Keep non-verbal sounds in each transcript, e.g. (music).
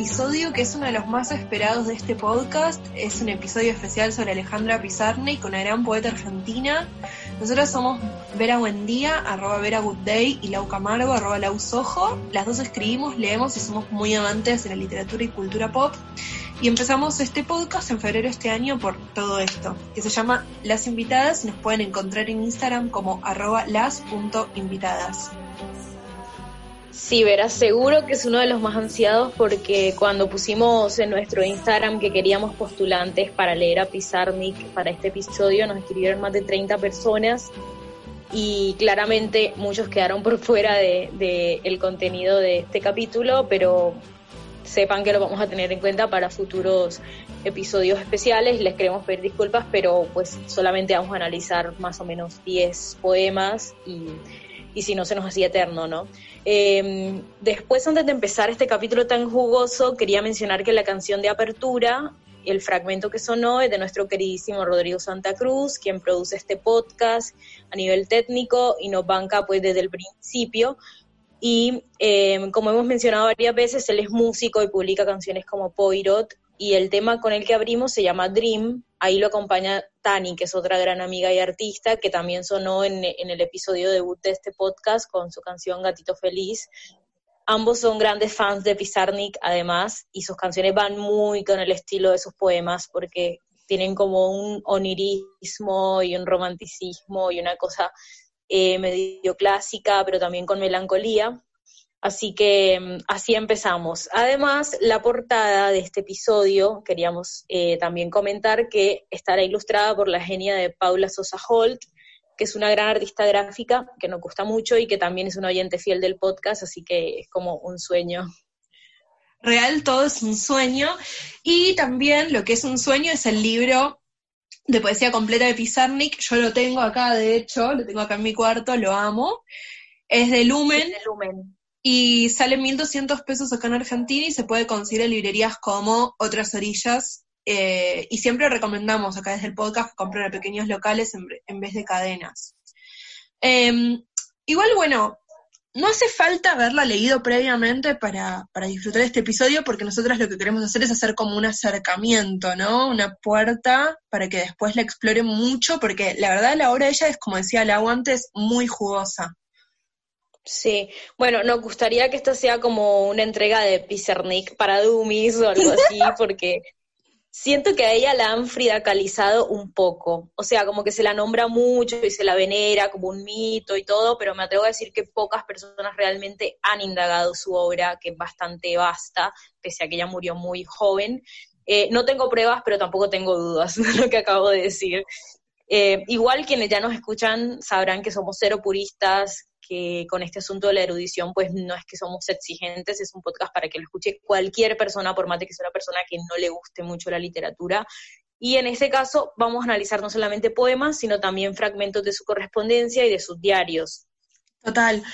episodio que es uno de los más esperados de este podcast. Es un episodio especial sobre Alejandra Pizarnik, una gran poeta argentina. Nosotros somos Vera Buendía, arroba Vera Good Day, y Lau Camargo, arroba Lau Sojo. Las dos escribimos, leemos y somos muy amantes de la literatura y cultura pop. Y empezamos este podcast en febrero de este año por todo esto, que se llama Las Invitadas y nos pueden encontrar en Instagram como arroba las.invitadas. Sí, verás, seguro que es uno de los más ansiados porque cuando pusimos en nuestro Instagram que queríamos postulantes para leer a Pizarnik para este episodio, nos escribieron más de 30 personas y claramente muchos quedaron por fuera del de, contenido de este capítulo, pero sepan que lo vamos a tener en cuenta para futuros episodios especiales. Les queremos pedir disculpas, pero pues solamente vamos a analizar más o menos 10 poemas y, y si no se nos hacía eterno, ¿no? Eh, después, antes de empezar este capítulo tan jugoso, quería mencionar que la canción de apertura, el fragmento que sonó, es de nuestro queridísimo Rodrigo Santa Cruz, quien produce este podcast a nivel técnico y nos banca pues desde el principio. Y eh, como hemos mencionado varias veces, él es músico y publica canciones como Poirot y el tema con el que abrimos se llama Dream. Ahí lo acompaña Tani, que es otra gran amiga y artista, que también sonó en, el episodio debut de este podcast con su canción Gatito Feliz. Ambos son grandes fans de Pizarnik, además, y sus canciones van muy con el estilo de sus poemas, porque tienen como un onirismo y un romanticismo y una cosa eh, medio clásica, pero también con melancolía. Así que mm, así empezamos. Además, la portada de este episodio, queríamos eh, también comentar que estará ilustrada por la genia de Paula Sosa Holt, que es una gran artista gráfica que nos gusta mucho y que también es un oyente fiel del podcast, así que es como un sueño. Real, todo es un sueño. Y también lo que es un sueño es el libro de poesía completa de Pizarnik. Yo lo tengo acá, de hecho, lo tengo acá en mi cuarto, lo amo. Es de Lumen. Es de Lumen y sale 1.200 pesos acá en Argentina y se puede conseguir en librerías como Otras Orillas. Eh, y siempre recomendamos acá desde el podcast comprar a pequeños locales en, vez de cadenas. Em, igual, bueno, no hace falta haberla leído previamente para, para disfrutar este episodio, porque nosotras lo que queremos hacer es hacer como un acercamiento, ¿no? Una puerta para que después la exploren mucho, porque la verdad la obra de ella es, como decía Lau antes, muy jugosa. Sí, bueno, nos gustaría que esta sea como una entrega de Pizarnik para Dummies o algo así, (laughs) porque siento que a ella la han fridacalizado un poco. O sea, como que se la nombra mucho y se la venera como un mito y todo, pero me atrevo a decir que pocas personas realmente han indagado su obra, que es bastante vasta, pese a que ella murió muy joven. Eh, no tengo pruebas, pero tampoco tengo dudas de lo que acabo de decir. Eh, igual quienes ya nos escuchan sabrán que somos cero puristas, que con este asunto de la erudición, pues no es que somos exigentes, es un podcast para que lo escuche cualquier persona, por más que sea una persona que no le guste mucho la literatura. Y en este caso vamos a analizar no solamente poemas, sino también fragmentos de su correspondencia y de sus diarios. Total.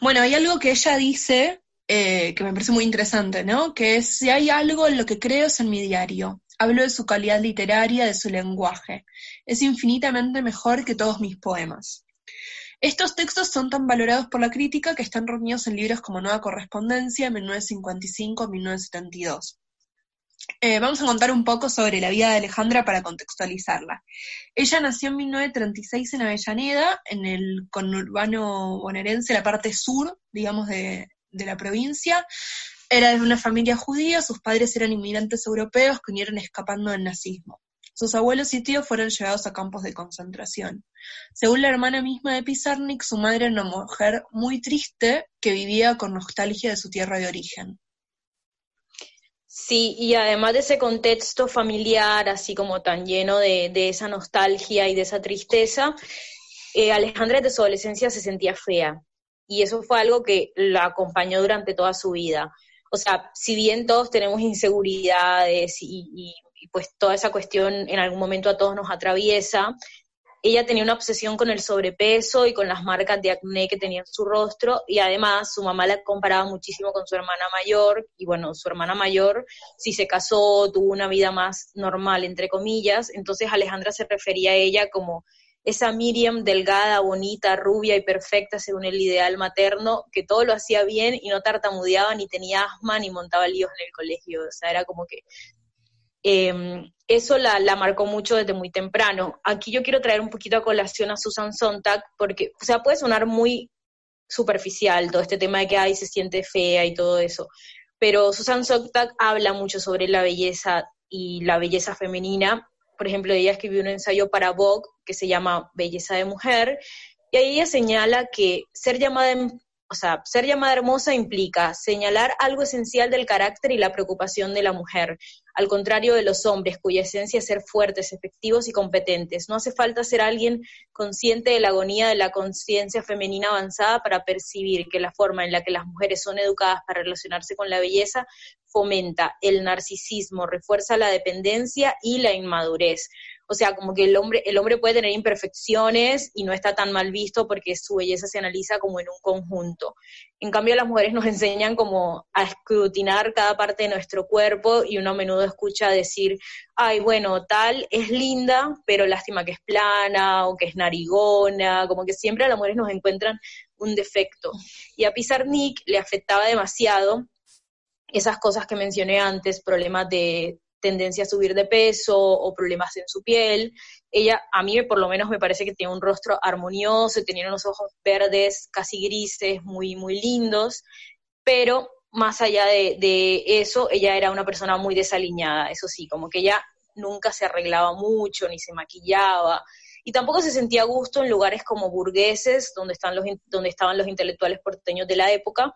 Bueno, hay algo que ella dice eh, que me parece muy interesante, ¿no? Que es, si hay algo en lo que creo es en mi diario. Hablo de su calidad literaria, de su lenguaje. Es infinitamente mejor que todos mis poemas. Estos textos son tan valorados por la crítica que están reunidos en libros como Nueva Correspondencia, 1955-1972. Eh, vamos a contar un poco sobre la vida de Alejandra para contextualizarla. Ella nació en 1936 en Avellaneda, en el conurbano bonaerense, la parte sur, digamos, de, de la provincia. Era de una familia judía, sus padres eran inmigrantes europeos que vinieron escapando del nazismo. Sus abuelos y tíos fueron llevados a campos de concentración. Según la hermana misma de Pizarnik, su madre era una mujer muy triste que vivía con nostalgia de su tierra de origen. Sí, y además de ese contexto familiar, así como tan lleno de, esa nostalgia y de esa tristeza, eh, Alejandra de su adolescencia se sentía fea. Y eso fue algo que la acompañó durante toda su vida. O sea, si bien todos tenemos inseguridades y pues toda esa cuestión en algún momento a todos nos atraviesa. Ella tenía una obsesión con el sobrepeso y con las marcas de acné que tenía en su rostro y además su mamá la comparaba muchísimo con su hermana mayor y bueno, su hermana mayor si se casó tuvo una vida más normal, entre comillas, entonces Alejandra se refería a ella como esa Miriam delgada, bonita, rubia y perfecta según el ideal materno, que todo lo hacía bien y no tartamudeaba, ni tenía asma, ni montaba líos en el colegio. O sea, era como que em, eso la, la, marcó mucho desde muy temprano. Aquí yo quiero traer un poquito a colación a Susan Sontag, porque, o sea, puede sonar muy superficial todo este tema de que ay, se siente fea y todo eso, pero Susan Sontag habla mucho sobre la belleza y la belleza femenina. Por ejemplo, ella escribió un ensayo para Vogue que se llama Belleza de Mujer, y ahí ella señala que ser llamada o sea, ser llamada hermosa implica señalar algo esencial del carácter y la preocupación de la mujer, al contrario de los hombres, cuya esencia es ser fuertes, efectivos y competentes. No hace falta ser alguien consciente de la agonía de la conciencia femenina avanzada para percibir que la forma en la que las mujeres son educadas para relacionarse con la belleza fomenta el narcisismo, refuerza la dependencia y la inmadurez. O sea, como que el hombre, el hombre puede tener imperfecciones y no está tan mal visto porque su belleza se analiza como en un conjunto. En cambio, las mujeres nos enseñan como a escrutinar cada parte de nuestro cuerpo y uno a menudo escucha decir, ay, bueno, tal es linda, pero lástima que es plana o que es narigona, como que siempre a las mujeres nos encuentran un defecto. Y a Pizarnik le afectaba demasiado esas cosas que mencioné antes, problemas de tendencia a subir de peso o problemas en su piel. Ella, a mí por lo menos me parece que tiene un rostro armonioso, tenía unos ojos verdes, casi grises, muy, muy lindos, pero más allá de, eso, ella era una persona muy desaliñada, eso sí, como que ella nunca se arreglaba mucho, ni se maquillaba, y tampoco se sentía gusto en lugares como burgueses, donde, están los, donde estaban los intelectuales porteños de la época,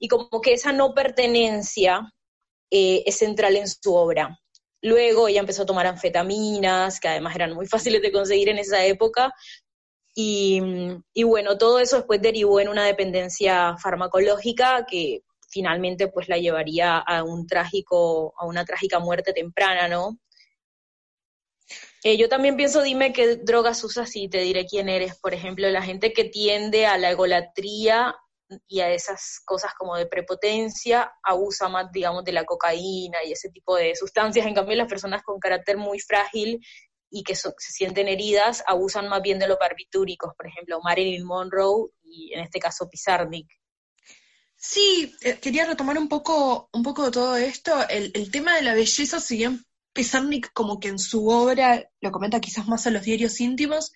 y como que esa no pertenencia eh, es central en su obra. Luego ella empezó a tomar anfetaminas, que además eran muy (laughs) fáciles de conseguir en esa época, y, bueno, todo eso después derivó en una dependencia farmacológica que finalmente pues la llevaría a un trágico, a una trágica muerte temprana, ¿no? Eh, yo también pienso, dime qué drogas usas y te diré quién eres. Por ejemplo, la gente que tiende a la egolatría y a esas cosas como de prepotencia, abusa más, digamos, de la cocaína y ese tipo de sustancias. En cambio, las personas con carácter muy frágil y que se sienten heridas, abusan más bien de los barbitúricos, por ejemplo, Marilyn Monroe y en este caso Pizarnik. Sí, eh, quería retomar un poco, un poco de todo esto. El, el tema de la belleza, si bien Pizarnik como que en su obra lo comenta quizás más a los diarios íntimos,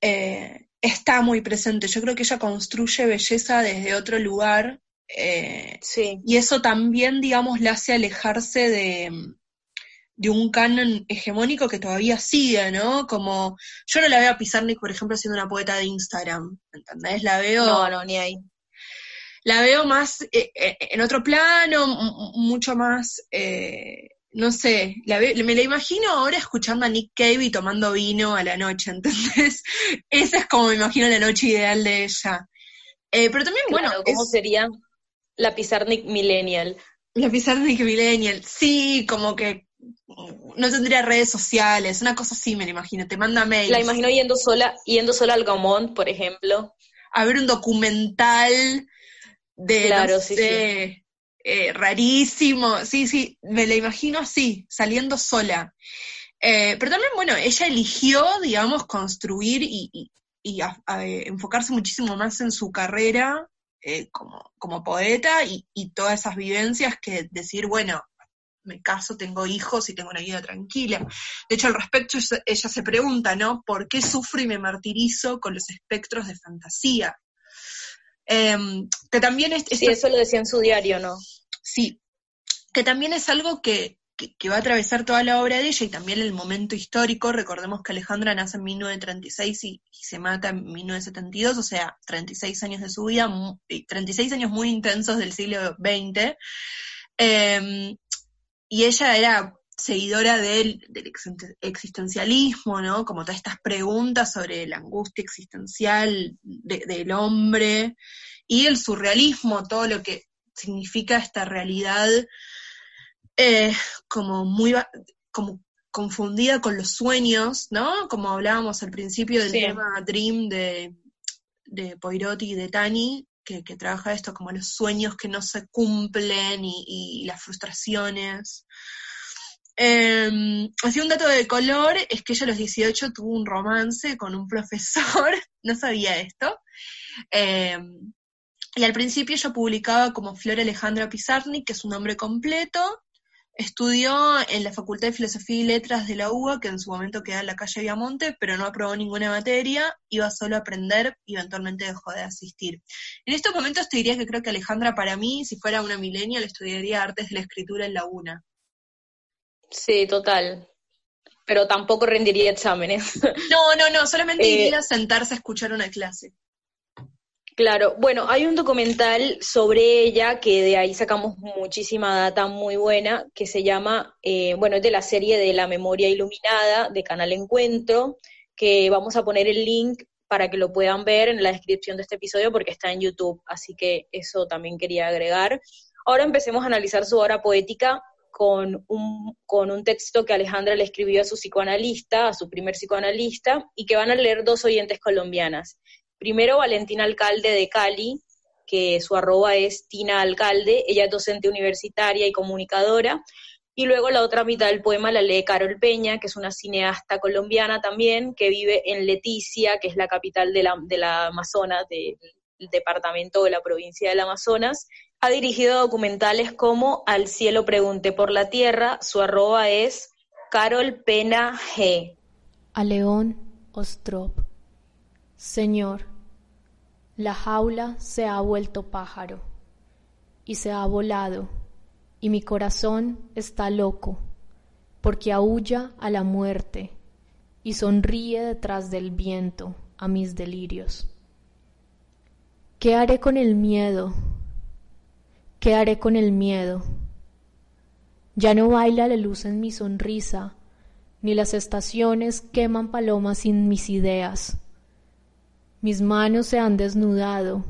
eh, está muy presente. Yo creo que ella construye belleza desde otro lugar. Eh, sí. Y eso también, digamos, la hace alejarse de, de un canon hegemónico que todavía sigue, ¿no? Como, yo no la veo a Pizarnik, por ejemplo, siendo una poeta de Instagram, ¿entendés? La veo... No, no, ni ahí. La veo más eh, en otro plano, mucho más no sé, me la imagino ahora escuchando a Nick Cave y tomando vino a la noche, (laughs) entonces esa es como me imagino la noche ideal de ella. Eh, pero también, bueno... ¿Cómo sería la Pizarnik Millennial? La Pizarnik Millennial, sí, como que no tendría redes sociales, una cosa así me la imagino, te manda mails. La imagino yendo sola, yendo sola al Gaumont, por ejemplo. A ver un documental de, claro, eh, rarísimo, sí, sí, me la imagino así, saliendo sola. Eh, pero también, bueno, ella eligió, digamos, construir y, enfocarse muchísimo más en su carrera eh, como, poeta y, todas esas vivencias que decir, bueno, me caso, tengo hijos y tengo una vida tranquila. De hecho, al respecto, ella se pregunta, ¿no? ¿Por qué sufro y me martirizo con los espectros de fantasía? Em, que también es... Sí, eso lo decía en su diario, ¿no? Sí, que también es algo que, va a atravesar toda la obra de ella y también el momento histórico. Recordemos que Alejandra nace en 1936 y, y se mata en 1972, o sea, 36 años de su vida, 36 años muy intensos del siglo XX. Em, y ella era seguidora del, existencialismo, ¿no? Como todas estas preguntas sobre la angustia existencial del hombre y el surrealismo, todo lo que significa esta realidad eh, como muy como confundida con los sueños, ¿no? Como hablábamos al principio del tema Dream de, de Poiroti y de Tani, que, trabaja esto como los sueños que no se cumplen y, las frustraciones. Eh, así un dato de color es que ella a los 18 tuvo un romance con un profesor, (laughs) no sabía esto. Em, y al principio ella publicaba como Flor Alejandra Pizarnik, que es un nombre completo, Estudió en la Facultad de Filosofía y Letras de la UBA, que en su momento queda en la calle Viamonte, pero no aprobó ninguna materia, iba solo a aprender y eventualmente dejó de asistir. En estos momentos te diría que creo que Alejandra para mí, si fuera una milenia, le estudiaría artes de la escritura en la UNA. Sí, total. Pero tampoco rendiría exámenes. No, no, no, solamente (laughs) eh, iría a sentarse a escuchar una clase. Claro, bueno, hay un documental sobre ella que de ahí sacamos muchísima data muy buena, que se llama, eh, bueno, es de la serie de La Memoria Iluminada de Canal Encuentro, que vamos a poner el link para que lo puedan ver en la descripción de este episodio porque está en YouTube, así que eso también quería agregar. Ahora empecemos a analizar su obra poética con un, con un texto que Alejandra le escribió a su psicoanalista, a su primer psicoanalista, y que van a leer dos oyentes colombianas. Primero, Valentina Alcalde de Cali, que su arroba es Tina Alcalde, ella es docente universitaria y comunicadora. Y luego la otra mitad del poema la lee Carol Peña, que es una cineasta colombiana también, que vive en Leticia, que es la capital de la, Amazonas, del departamento de la provincia del Amazonas. Ha dirigido documentales como Al cielo pregunté por la tierra, su arroba es Carol Pena G. A León Ostrop. Señor, la jaula se ha vuelto pájaro y se ha volado, y mi corazón está loco, porque aúlla a la muerte y sonríe detrás del viento a mis delirios. ¿Qué haré con el miedo? ¿Qué haré con el miedo? Ya no baila la luz en mi sonrisa, ni las estaciones queman palomas sin mis ideas mis manos se han desnudado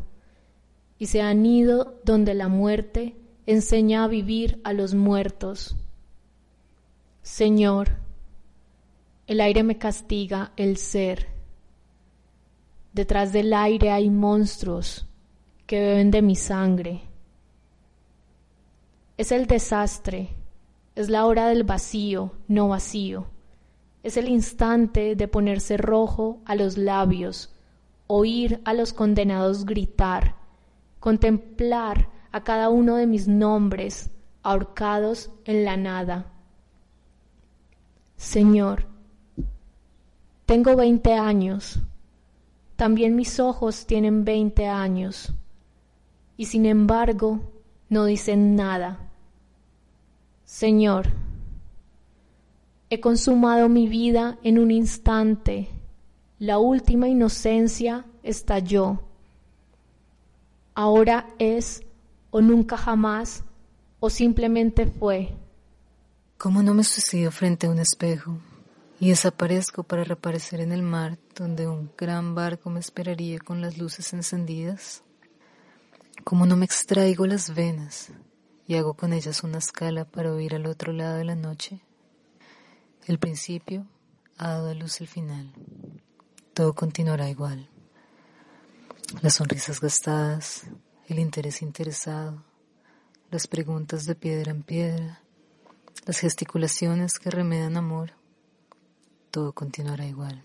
y se han ido donde la muerte enseña a vivir a los muertos. Señor, el aire me castiga el ser. Detrás del aire hay monstruos que beben de mi sangre. Es el desastre, es la hora del vacío, no vacío. Es el instante de ponerse rojo a los labios oír a los condenados gritar, contemplar a cada uno de mis nombres ahorcados en la nada. Señor, tengo veinte años, también mis ojos tienen veinte años, y sin embargo no dicen nada. Señor, he consumado mi vida en un instante la última inocencia estalló. Ahora es o nunca jamás o simplemente fue. ¿Cómo no me suicido frente a un espejo y desaparezco para reaparecer en el mar donde un gran barco me esperaría con las luces encendidas? ¿Cómo no me extraigo las venas y hago con ellas una escala para oír al otro lado de la noche? El principio ha dado a luz el final todo continuará igual. Las sonrisas gastadas, el interés interesado, las preguntas de piedra en piedra, las gesticulaciones que remedan amor, todo continuará igual.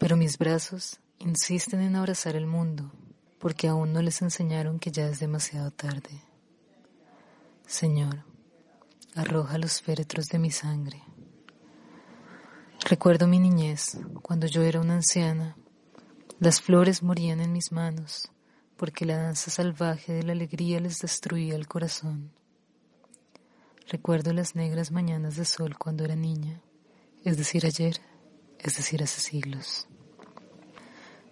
Pero mis brazos insisten en abrazar el mundo porque aún no les enseñaron que ya es demasiado tarde. Señor, arroja los féretros de mi sangre Recuerdo mi niñez, cuando yo era una anciana. Las flores morían en mis manos, porque la danza salvaje de la alegría les destruía el corazón. Recuerdo las negras mañanas de sol cuando era niña, es decir, ayer, es decir, hace siglos.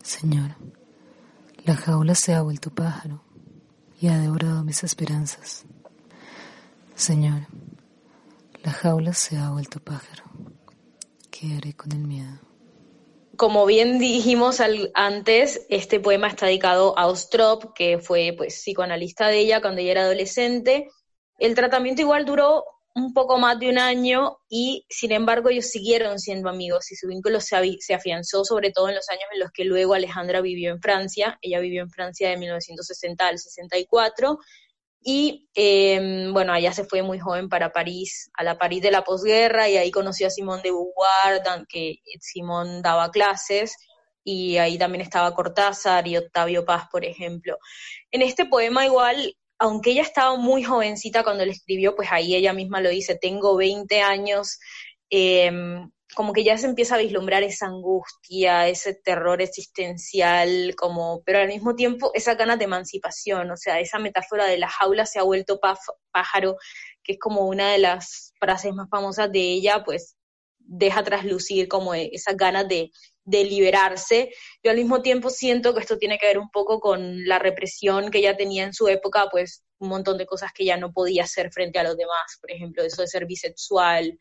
Señor, la jaula se ha vuelto pájaro y ha devorado mis esperanzas. Señor, la jaula se ha vuelto pájaro ¿Qué haré con el miedo? Como bien dijimos antes, este poema está dedicado a Ostrop, que fue pues psicoanalista de ella cuando ella era adolescente. El tratamiento igual duró un poco más de un año y sin embargo ellos siguieron siendo amigos y su vínculo se, se, afianzó sobre todo en los años en los que luego Alejandra vivió en Francia. Ella vivió en Francia de 1960 al 64 Y em, bueno, allá se fue muy joven para París, a la París de la posguerra, y ahí conoció a Simón de Beauvoir, que Simón daba clases, y ahí también estaba Cortázar y Octavio Paz, por ejemplo. En este poema igual, aunque ella estaba muy jovencita cuando le escribió, pues ahí ella misma lo dice, tengo 20 años, em, como que ya se empieza a vislumbrar esa angustia, ese terror existencial, como, pero al mismo tiempo esa ganas de emancipación, o sea, esa metáfora de la jaula se ha vuelto pájaro, que es como una de las frases más famosas de ella, pues deja traslucir como esas ganas de, de liberarse. Yo al mismo tiempo siento que esto tiene que ver un poco con la represión que ella tenía en su época, pues un montón de cosas que ella no podía hacer frente a los demás, por ejemplo, eso de ser bisexual,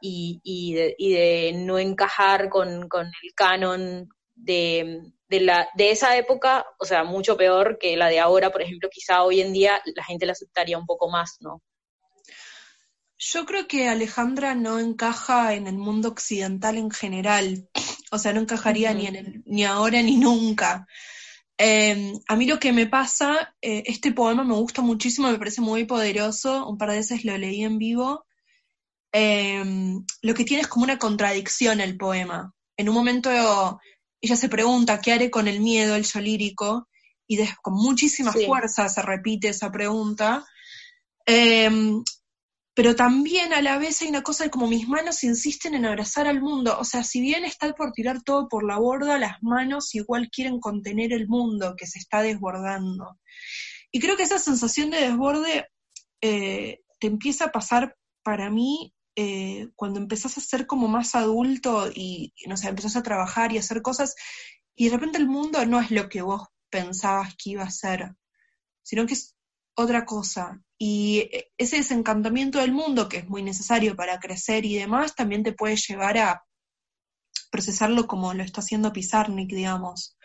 y, y, de, y de, no encajar con, con el canon de, de, la, de esa época, o sea, mucho peor que la de ahora, por ejemplo, quizá hoy en día la gente la aceptaría un poco más, ¿no? Yo creo que Alejandra no encaja en el mundo occidental en general, o sea, no encajaría ni, en el, ni ahora ni nunca. Eh, a mí lo que me pasa, eh, este poema me gusta muchísimo, me parece muy poderoso, un par de veces lo leí en vivo, Em, lo que tiene es como una contradicción el poema. En un momento ella se pregunta qué haré con el miedo, el yo lírico, y con muchísima fuerza se repite esa pregunta. Em, pero también a la vez hay una cosa de como mis manos insisten en abrazar al mundo. O sea, si bien está por tirar todo por la borda, las manos igual quieren contener el mundo que se está desbordando. Y creo que esa sensación de desborde eh, te empieza a pasar para mí eh, cuando empezás a ser como más adulto y, no sé, empezás a trabajar y hacer cosas, y de repente el mundo no es lo que vos pensabas que iba a ser, sino que es otra cosa. Y ese desencantamiento del mundo, que es muy necesario para crecer y demás, también te puede llevar a procesarlo como lo está haciendo Pizarnik, digamos,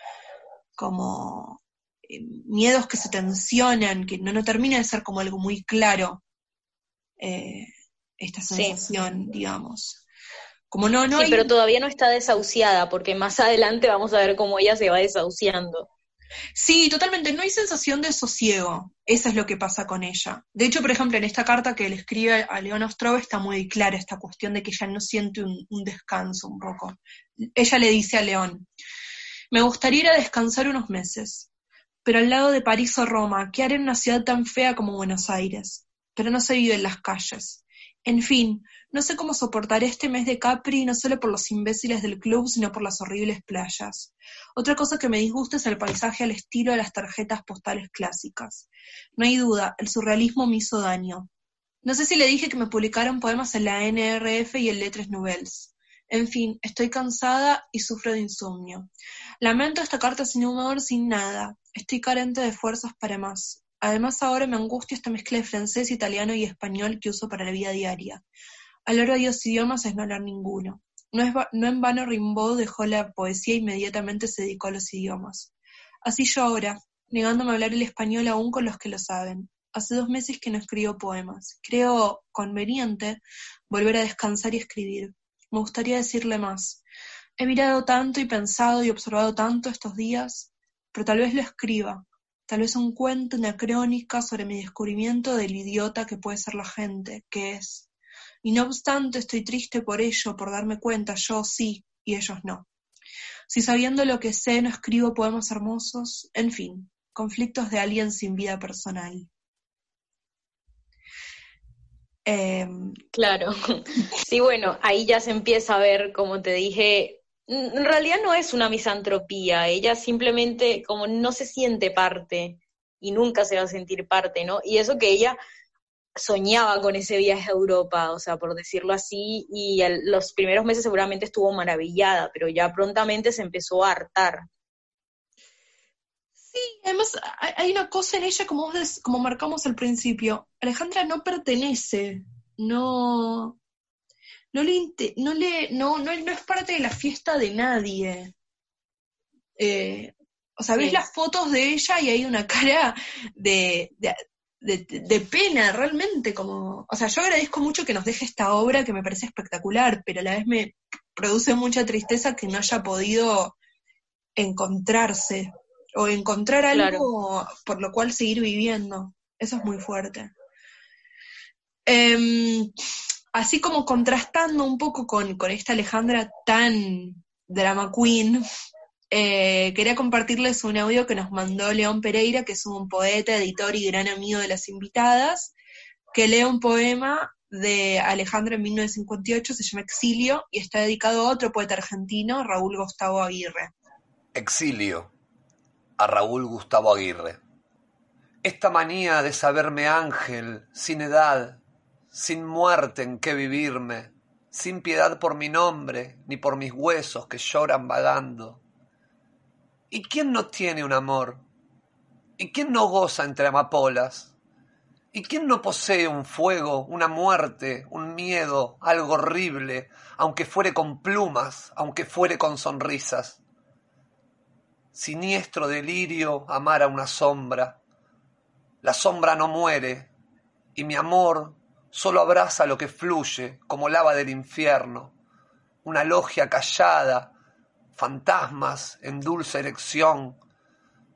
como eh, miedos que se tensionan, que no, termina de ser como algo muy claro. Eh, esta sensación, digamos. Como no, no sí, pero todavía no está desahuciada, porque más adelante vamos a ver cómo ella se va desahuciando. Sí, totalmente, no hay sensación de sosiego, eso es lo que pasa con ella. De hecho, por ejemplo, en esta carta que le escribe a León Ostrov está muy clara esta cuestión de que ella no siente un, un descanso un poco. Ella le dice a León, me gustaría ir a descansar unos meses, pero al lado de París o Roma, ¿qué haré en una ciudad tan fea como Buenos Aires? Pero no se vive en las calles. En fin, no sé cómo soportar este mes de Capri no solo por los imbéciles del club, sino por las horribles playas. Otra cosa que me disgusta es el paisaje al estilo de las tarjetas postales clásicas. No hay duda, el surrealismo me hizo daño. No sé si le dije que me publicaron poemas en la NRF y en Lettres Nouvelles. En fin, estoy cansada y sufro de insomnio. Lamento esta carta sin humor, sin nada. Estoy carente de fuerzas para más. Además ahora me angustia esta mezcla de francés, italiano y español que uso para la vida diaria. Hablar de dos idiomas es no hablar ninguno. No, es no en vano Rimbaud dejó la poesía e inmediatamente se dedicó a los idiomas. Así yo ahora, negándome a hablar el español aún con los que lo saben. Hace dos meses que no escribo poemas. Creo conveniente volver a descansar y escribir. Me gustaría decirle más. He mirado tanto y pensado y observado tanto estos días, pero tal vez lo escriba, tal vez un cuento, una crónica sobre mi descubrimiento del idiota que puede ser la gente, que es. Y no obstante estoy triste por ello, por darme cuenta, yo sí y ellos no. Si sabiendo lo que sé no escribo poemas hermosos, en fin, conflictos de alguien sin vida personal. Em, claro, (laughs) sí, bueno, ahí ya se empieza a ver, como te dije, en realidad no es una misantropía, ella simplemente como no se siente parte y nunca se va a sentir parte, ¿no? Y eso que ella soñaba con ese viaje a Europa, o sea, por decirlo así, y los primeros meses seguramente estuvo maravillada, pero ya prontamente se empezó a hartar. Sí, además hay una cosa en ella, como, como marcamos al principio, Alejandra no pertenece, no, no le, no, le no, no, no, es parte de la fiesta de nadie. Eh, o sea, ves las fotos de ella y hay una cara de, de, pena, realmente, como, o sea, yo agradezco mucho que nos deje esta obra que me parece espectacular, pero a la vez me produce mucha tristeza que no haya podido encontrarse o encontrar algo por lo cual seguir viviendo. Eso es muy fuerte. Em, así como contrastando un poco con, esta Alejandra tan drama queen, eh, quería compartirles un audio que nos mandó León Pereira, que es un poeta, editor y gran amigo de las invitadas, que lee un poema de Alejandra en 1958, se llama Exilio, y está dedicado a otro poeta argentino, Raúl Gustavo Aguirre. Exilio, a Raúl Gustavo Aguirre. Esta manía de saberme ángel, sin edad, sin muerte en qué vivirme, sin piedad por mi nombre, ni por mis huesos que lloran vagando. ¿Y quién no tiene un amor? ¿Y quién no goza entre amapolas? ¿Y quién no posee un fuego, una muerte, un miedo, algo horrible, aunque fuere con plumas, aunque fuere con sonrisas? Siniestro delirio amar a una sombra. La sombra no muere, y mi amor solo abraza lo que fluye como lava del infierno, una logia callada, fantasmas en dulce erección,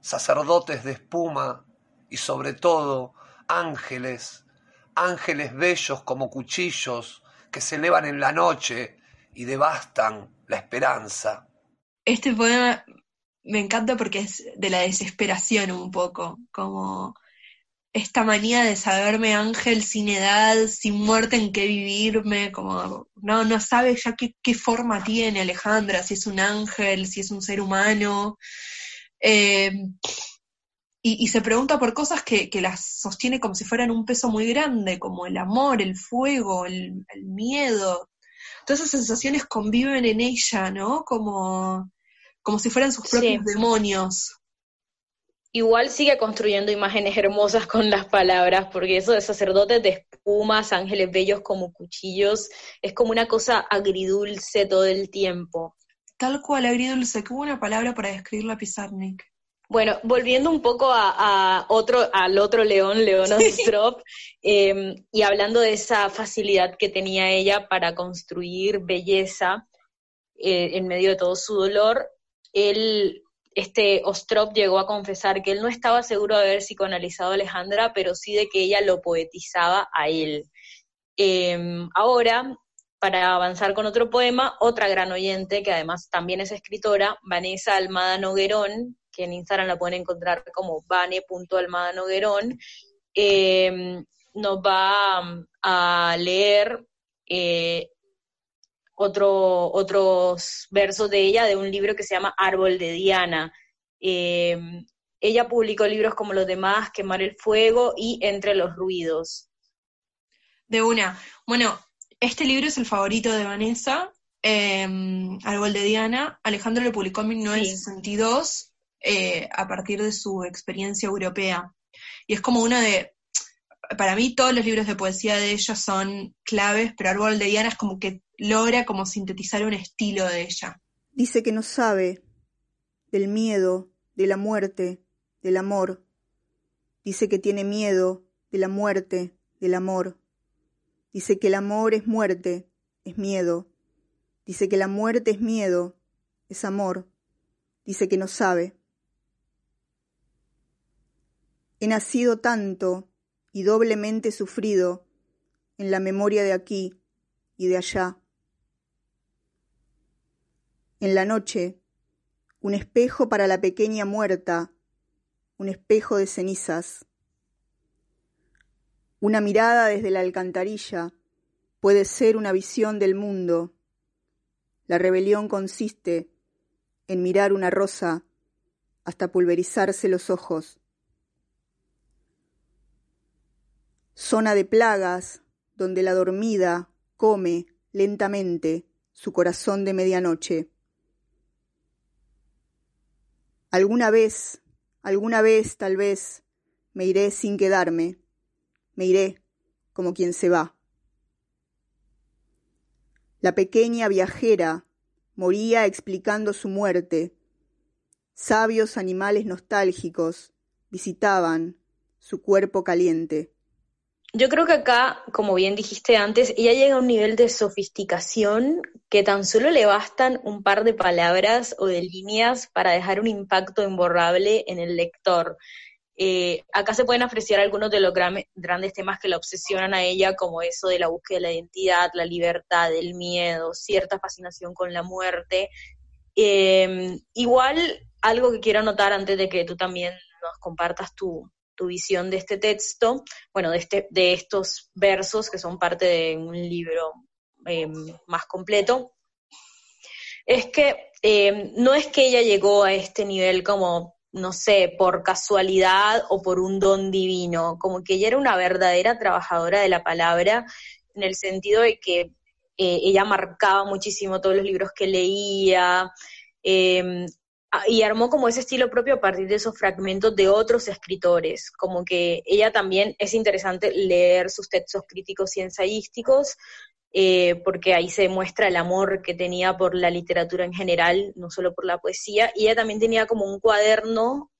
sacerdotes de espuma y sobre todo ángeles, ángeles bellos como cuchillos que se elevan en la noche y devastan la esperanza. Este poema me encanta porque es de la desesperación un poco, como esta manía de saberme ángel sin edad, sin muerte en qué vivirme, como no, no sabe ya qué, qué forma tiene Alejandra, si es un ángel, si es un ser humano. Eh, y, se pregunta por cosas que, las sostiene como si fueran un peso muy grande, como el amor, el fuego, el, miedo. Todas esas sensaciones conviven en ella, ¿no? Como, como si fueran sus propios demonios. Igual sigue construyendo imágenes hermosas con las palabras, porque eso de sacerdotes de espumas, ángeles bellos como cuchillos, es como una cosa agridulce todo el tiempo. Tal cual, agridulce, qué buena palabra para describir la Pizarnik. Bueno, volviendo un poco a, otro, al otro león, León em, y hablando de esa facilidad que tenía ella para construir belleza eh, en medio de todo su dolor, él, este Ostrov llegó a confesar que él no estaba seguro de haber psicoanalizado a Alejandra, pero sí de que ella lo poetizaba a él. Em, ahora, para avanzar con otro poema, otra gran oyente, que además también es escritora, Vanessa Almada Noguerón, que en Instagram la pueden encontrar como vane.almadanoguerón, eh, nos va a leer eh, otro, otros versos de ella de un libro que se llama Árbol de Diana. Eh, ella publicó libros como Los demás, Quemar el Fuego y Entre los Ruidos. De una. Bueno, este libro es el favorito de Vanessa, Árbol de Diana. Alejandro lo publicó en 1962 eh, a partir de su experiencia europea. Y es como una de, para mí todos los libros de poesía de ella son claves, pero Árbol de Diana es como que logra como sintetizar un estilo de ella. Dice que no sabe del miedo, de la muerte, del amor. Dice que tiene miedo de la muerte, del amor. Dice que el amor es muerte, es miedo. Dice que la muerte es miedo, es amor. Dice que no sabe. He nacido tanto y doblemente sufrido en la memoria de aquí y de allá. En la noche, un espejo para la pequeña muerta, un espejo de cenizas. Una mirada desde la alcantarilla puede ser una visión del mundo. La rebelión consiste en mirar una rosa hasta pulverizarse los ojos. Zona de plagas, donde la dormida come lentamente su corazón de medianoche. Alguna vez, alguna vez tal vez, me iré sin quedarme, me iré como quien se va. La pequeña viajera moría explicando su muerte. Sabios animales nostálgicos visitaban su cuerpo caliente. Yo creo que acá, como bien dijiste antes, ella llega a un nivel de sofisticación que tan solo le bastan un par de palabras o de líneas para dejar un impacto imborrable en el lector. Eh, acá se pueden apreciar algunos de los grandes temas que la obsesionan a ella, como eso de la búsqueda de la identidad, la libertad, el miedo, cierta fascinación con la muerte. Em, igual, algo que quiero anotar antes de que tú también nos compartas tu, visión de este texto, bueno, de, este, de estos versos que son parte de un libro em, más completo, es que em, no es que ella llegó a este nivel como no sé, por casualidad o por un don divino, como que ella era una verdadera trabajadora de la palabra, en el sentido de que eh, ella marcaba muchísimo todos los libros que leía, em, y armó como ese estilo propio a partir de esos fragmentos de otros escritores, como que ella también es interesante leer sus textos críticos y ensayísticos, eh, porque ahí se muestra el amor que tenía por la literatura en general, no solo por la poesía, y ella también tenía como un cuaderno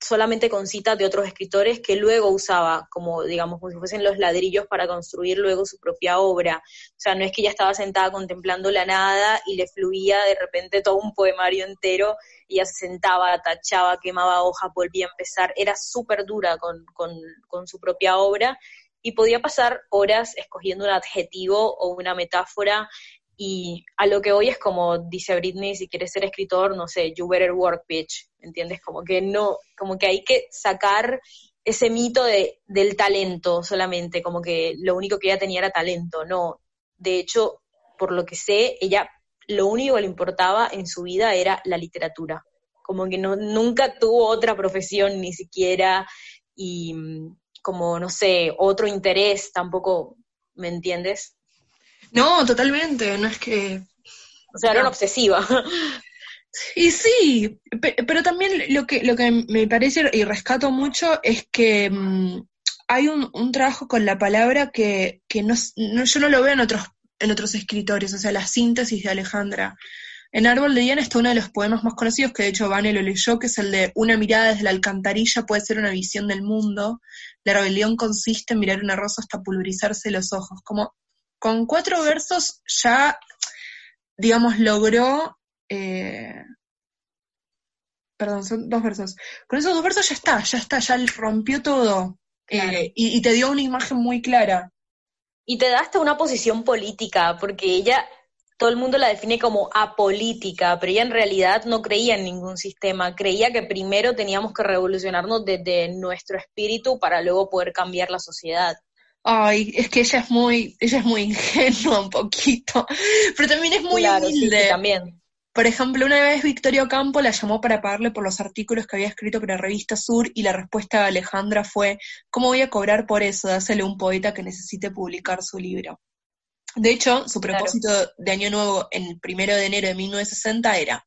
solamente con citas de otros escritores que luego usaba como, digamos, como si fuesen los ladrillos para construir luego su propia obra. O sea, no es que ella estaba sentada contemplando la nada y le fluía de repente todo un poemario entero, y ella se sentaba, tachaba, quemaba hoja, volvía a empezar, era súper dura con, con, con su propia obra y podía pasar horas escogiendo un adjetivo o una metáfora y a lo que hoy es como dice Britney, si quieres ser escritor, no sé, you better work, bitch, ¿entiendes? Como que no, como que hay que sacar ese mito de, del talento solamente, como que lo único que ella tenía era talento, no. De hecho, por lo que sé, ella lo único que le importaba en su vida era la literatura, como que no, nunca tuvo otra profesión ni siquiera y, como, no sé, otro interés, tampoco, ¿me entiendes? No, totalmente, no es que... O sea, era una obsesiva. Y sí, pero también lo que, lo que me parece y rescato mucho es que mm, hay un, un, trabajo con la palabra que, que no, yo no lo veo en otros, en otros escritores, o sea, la síntesis de Alejandra. En Árbol de Diana está uno de los poemas más conocidos, que de hecho Vane lo leyó, que es el de Una mirada desde la alcantarilla puede ser una visión del mundo. La rebelión consiste en mirar una rosa hasta pulverizarse los ojos. Como con cuatro versos ya, digamos, logró... Eh, perdón, son dos versos. Con esos dos versos ya está, ya está, ya rompió todo. Eh, y, y te dio una imagen muy clara. Y te da hasta una posición política, porque ella todo el mundo la define como apolítica, pero ella en realidad no creía en ningún sistema, creía que primero teníamos que revolucionarnos desde nuestro espíritu para luego poder cambiar la sociedad. Ay, es que ella es muy, ella es muy (laughs) ingenua un poquito, pero también es muy humilde. también. Por ejemplo, una vez Victorio Campo la llamó para pagarle por los artículos que había escrito para Revista Sur y la respuesta de Alejandra fue, ¿cómo voy a cobrar por eso? Dásele un poeta que necesite publicar su libro. De hecho, su propósito de Año Nuevo en el primero de enero de 1960 era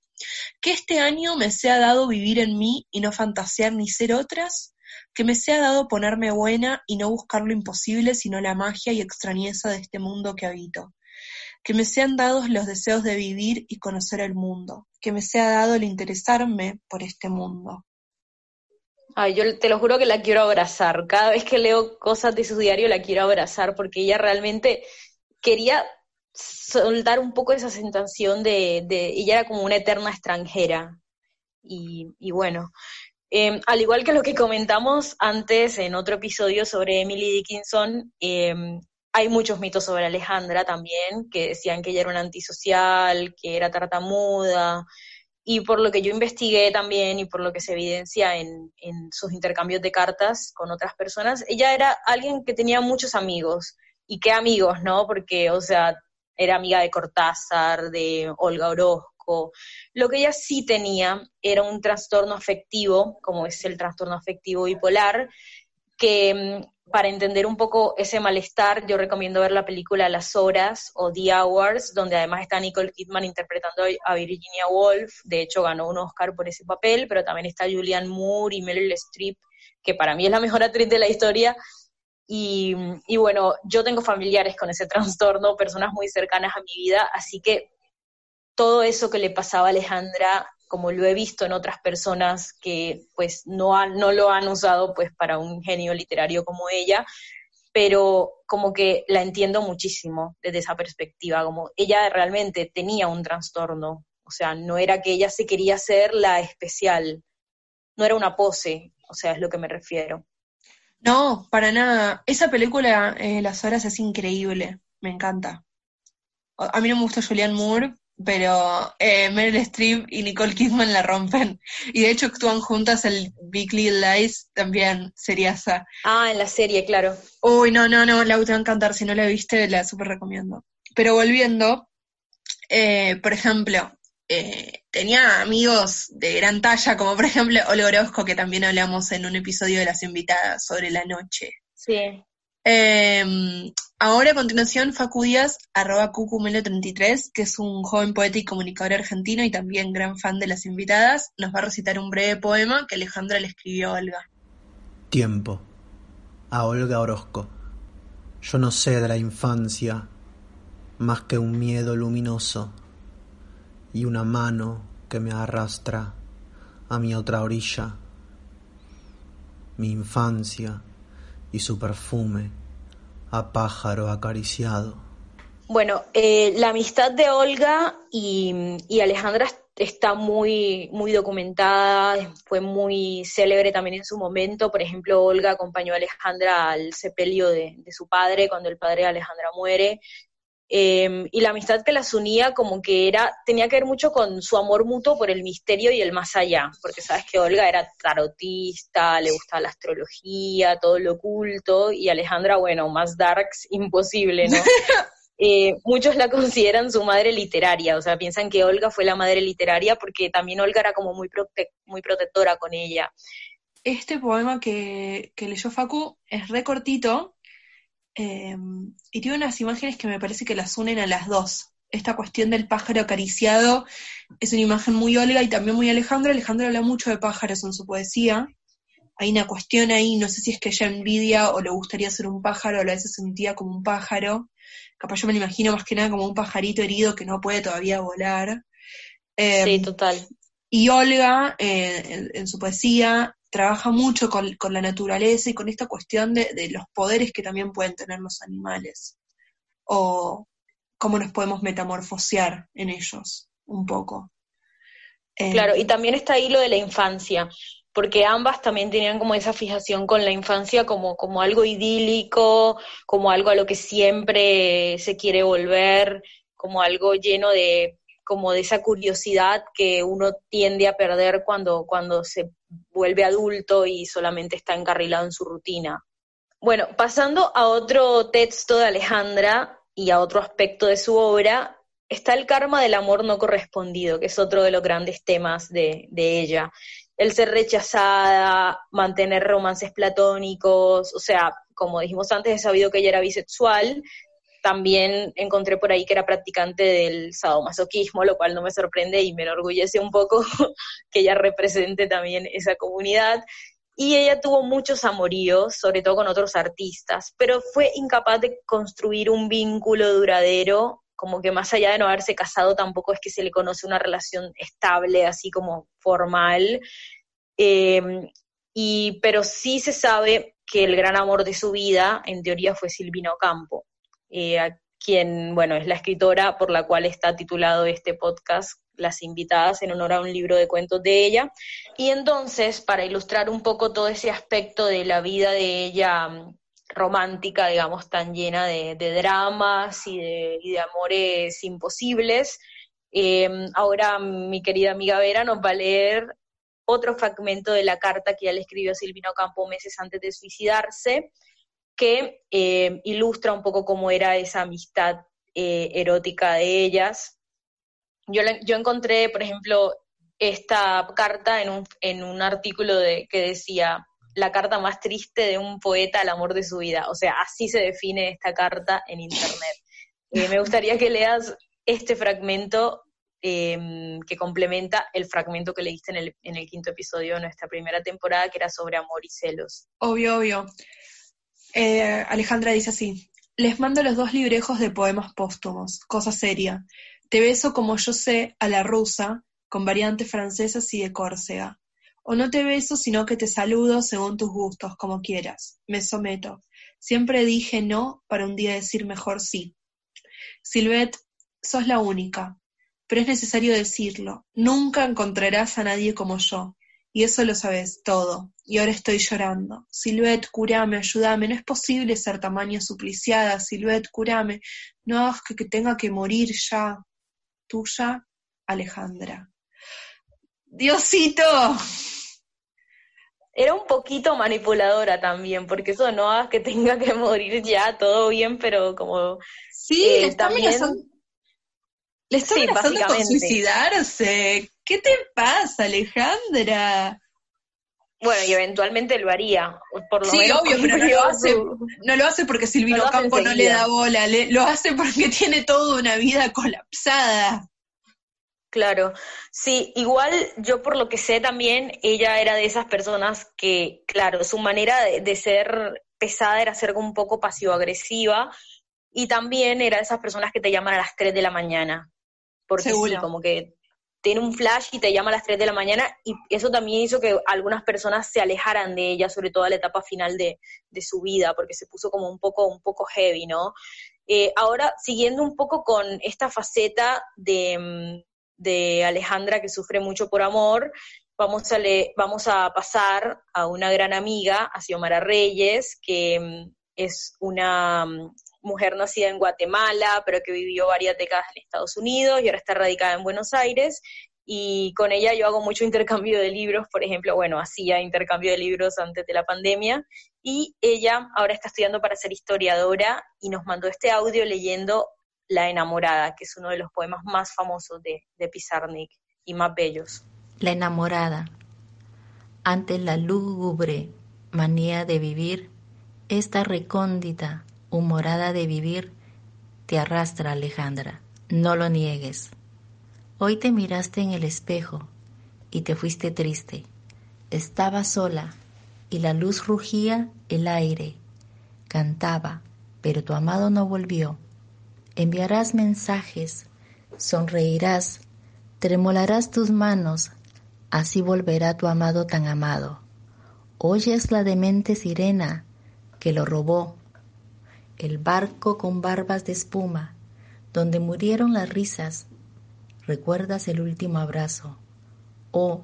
que este año me sea dado vivir en mí y no fantasear ni ser otras, que me sea dado ponerme buena y no buscar lo imposible, sino la magia y extrañeza de este mundo que habito, que me sean dados los deseos de vivir y conocer el mundo, que me sea dado el interesarme por este mundo. Ay, yo te lo juro que la quiero abrazar. Cada vez que leo cosas de su diario la quiero abrazar porque ella realmente quería soltar un poco esa sensación de, ella era como una eterna extranjera. Y, bueno, em, al igual que lo que comentamos antes en otro episodio sobre Emily Dickinson, em, hay muchos mitos sobre Alejandra también, que decían que ella era una antisocial, que era tartamuda, y por lo que yo investigué también y por lo que se evidencia en, en sus intercambios de cartas con otras personas, ella era alguien que tenía muchos amigos, y qué amigos, ¿no? Porque, o sea, era amiga de Cortázar, de Olga Orozco. Lo que ella sí tenía era un trastorno afectivo, como es el trastorno afectivo bipolar, que mm, para entender un poco ese malestar, yo recomiendo ver la película Las Horas o The Hours, donde además está Nicole Kidman interpretando a Virginia Woolf, de hecho ganó un Oscar por ese papel, pero también está Julianne Moore y Meryl Streep, que para mí es la mejor actriz de la historia, y, bueno, yo tengo familiares con ese (laughs) trastorno, personas muy cercanas a mi vida, así que todo eso que le pasaba a Alejandra, como lo he visto en otras personas que pues no, no lo han usado pues para un genio literario como ella, pero como que la entiendo muchísimo desde esa perspectiva, como ella realmente tenía un trastorno, o sea, no era que ella se quería ser la especial, no era una pose, o sea, es lo que me refiero. No, para nada. Esa película, eh, Las Horas, es increíble. Me encanta. A mí no me gusta Julianne Moore, pero eh, Meryl Streep y Nicole Kidman la rompen. Y de hecho actúan juntas el Big Little Lies, también sería esa. Ah, en la serie, claro. Uy, no, no, no, la te va a encantar. Si no la viste, la súper recomiendo. Pero volviendo, eh, por ejemplo, eh, tenía amigos de gran talla, como por ejemplo Olga Orozco, que también hablamos en un episodio de las invitadas sobre la noche. Sí. Em, ahora a continuación, Facu Díaz, arroba cucumelo33, que es un joven poeta y comunicador argentino y también gran fan de las invitadas, nos va a recitar un breve poema que Alejandra le escribió a Olga. Tiempo. A Olga Orozco. Yo no sé de la infancia más que un miedo luminoso y una mano que me arrastra a mi otra orilla. Mi infancia y su perfume a pájaro acariciado. Bueno, eh, la amistad de Olga y, y, Alejandra está muy, muy documentada, fue muy célebre también en su momento. Por ejemplo, Olga acompañó a Alejandra al sepelio de, de su padre cuando el padre de Alejandra muere. Em, y la amistad que las unía como que era, tenía que ver mucho con su amor mutuo por el misterio y el más allá, porque sabes que Olga era tarotista, le gustaba la astrología, todo lo oculto, y Alejandra, bueno, más darks, imposible, ¿no? (laughs) Eh, muchos la consideran su madre literaria, o sea, piensan que Olga fue la madre literaria porque también Olga era como muy, muy protectora con ella. Este poema que, que leyó Facu es recortito, Em, y tiene unas imágenes que me parece que las unen a las dos. Esta cuestión del pájaro acariciado es una imagen muy Olga y también muy Alejandro. Alejandro habla mucho de pájaros en su poesía. Hay una cuestión ahí, no sé si es que ella envidia o le gustaría ser un pájaro, o a veces sentía como un pájaro. Capaz yo me lo imagino más que nada como un pajarito herido que no puede todavía volar. Em, sí, total. Y Olga, eh, en, su poesía, trabaja mucho con, la naturaleza y con esta cuestión de, los poderes que también pueden tener los animales, o cómo nos podemos metamorfosear en ellos un poco. Eh, claro, y también está ahí lo de la infancia, porque ambas también tenían como esa fijación con la infancia como, como algo idílico, como algo a lo que siempre se quiere volver, como algo lleno de como de esa curiosidad que uno tiende a perder cuando, cuando se vuelve adulto y solamente está encarrilado en su rutina. Bueno, pasando a otro texto de Alejandra y a otro aspecto de su obra, está el karma del amor no correspondido, que es otro de los grandes temas de, de ella. El ser rechazada, mantener romances platónicos, o sea, como dijimos antes, he sabido que ella era bisexual, también encontré por ahí que era practicante del sadomasoquismo, lo cual no me sorprende y me enorgullece un poco (laughs) que ella represente también esa comunidad. Y ella tuvo muchos amoríos, sobre todo con otros artistas, pero fue incapaz de construir un vínculo duradero, como que más allá de no haberse casado tampoco es que se le conoce una relación estable, así como formal. Eh, y, pero sí se sabe que el gran amor de su vida, en teoría, fue Silvino Campo eh, a quien, bueno, es la escritora por la cual está titulado este podcast, Las Invitadas, en honor a un libro de cuentos de ella. Y entonces, para ilustrar un poco todo ese aspecto de la vida de ella mm, romántica, digamos, tan llena de, dramas y de, amores imposibles, em, ahora mi querida amiga Vera nos va a leer otro fragmento de la carta que ella le escribió a Silvino Campo meses antes de suicidarse, que eh, ilustra un poco cómo era esa amistad eh, erótica de ellas. Yo, yo encontré, por ejemplo, esta carta en un, en un artículo de, que decía la carta más triste de un poeta al amor de su vida. O sea, así se define esta carta en Internet. (laughs) Eh, me gustaría que leas este fragmento em, que complementa el fragmento que leíste en el, en el quinto episodio de nuestra primera temporada, que era sobre amor y celos. Obvio, obvio. Eh, Alejandra dice así, les mando los dos librejos de poemas póstumos, cosa seria. Te beso como yo sé a la rusa, con variantes francesas y de Córcega. O no te beso, sino que te saludo según tus gustos, como quieras. Me someto. Siempre dije no para un día decir mejor sí. Silvet, sos la única, pero es necesario decirlo. Nunca encontrarás a nadie como yo. Y eso lo sabes todo. Y ahora estoy llorando. Silvet, curame, ayúdame. No es posible ser tamaño supliciada. Silvet, curame. No hagas que, que tenga que morir ya. Tuya, Alejandra. Diosito. Era un poquito manipuladora también, porque eso no hagas que tenga que morir ya, todo bien, pero como... Sí, eh, le está también- amenazando, le está Sí, amenazando con suicidarse. ¿Qué te pasa, Alejandra? Bueno, y eventualmente lo haría, por lo Sí, menos obvio, pero no lo hace, no lo hace porque Silvino No Campo no le da bola, le- lo hace porque tiene toda una vida colapsada. Claro, sí, igual yo por lo que sé también, ella era de esas personas que, claro, su manera de, de ser pesada era ser un poco pasivo-agresiva y también era de esas personas que te llaman a las 3 de la mañana, porque sí, como que tiene un flash y te llama a las 3 de la mañana y eso también hizo que algunas personas se alejaran de ella, sobre todo a la etapa final de, de su vida, porque se puso como un poco, un poco heavy, ¿no? Eh, ahora, siguiendo un poco con esta faceta de, mm, de Alejandra que sufre mucho por amor, vamos a, le- vamos a pasar a una gran amiga, a Xiomara Reyes, que mm, es una mm, mujer nacida en Guatemala, pero que vivió varias décadas en Estados Unidos y ahora está radicada en Buenos Aires. Y con ella yo hago mucho (laughs) intercambio de libros, por ejemplo, bueno, hacía intercambio de libros antes de la pandemia, y ella ahora está estudiando para ser historiadora y nos mandó este audio leyendo La enamorada, que es uno de los poemas más famosos de, de Pizarnik y más bellos. La enamorada. Ante la lúgubre manía de vivir, esta recóndita humorada de vivir te arrastra, Alejandra. No lo niegues. Hoy te miraste en el espejo y te fuiste triste. Estaba sola y la luz rugía el aire. Cantaba, pero tu amado no volvió. Enviarás mensajes, sonreirás, tremolarás tus manos, así volverá tu amado tan amado. Oyes la demente sirena que lo robó, el barco con barbas de espuma, donde murieron las risas. Recuerdas el último abrazo. Oh,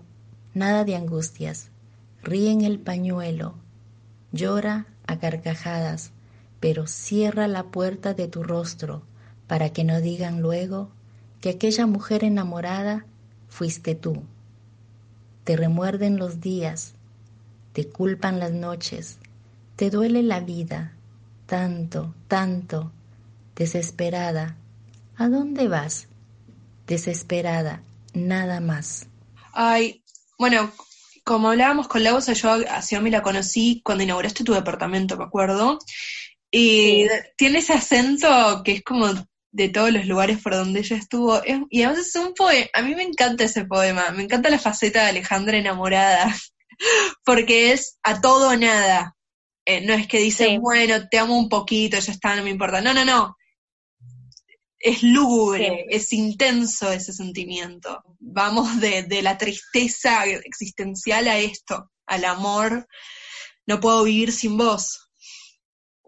nada de angustias. Ríe en el pañuelo, llora a carcajadas, pero cierra la puerta de tu rostro para que no digan luego que aquella mujer enamorada fuiste tú. Te remuerden los días, te culpan las noches, te duele la vida, tanto, tanto, desesperada. ¿A dónde vas? Desesperada, nada más. Ay, bueno, como hablábamos con Lausa, yo a Xiaomi la conocí cuando inauguraste tu departamento, me acuerdo. Y Sí. tiene ese acento que es como de todos los lugares por donde ella estuvo. Es- y además es un poema, a mí me encanta ese poema, me encanta la faceta de Alejandra enamorada, (laughs) porque es a todo o nada. Eh, no es que dice, Sí. bueno, te amo un poquito, ya está, no me importa. No, no, no. Es lúgubre, es intenso ese sentimiento. Vamos de, de la tristeza existencial a esto, al amor. No puedo vivir sin vos.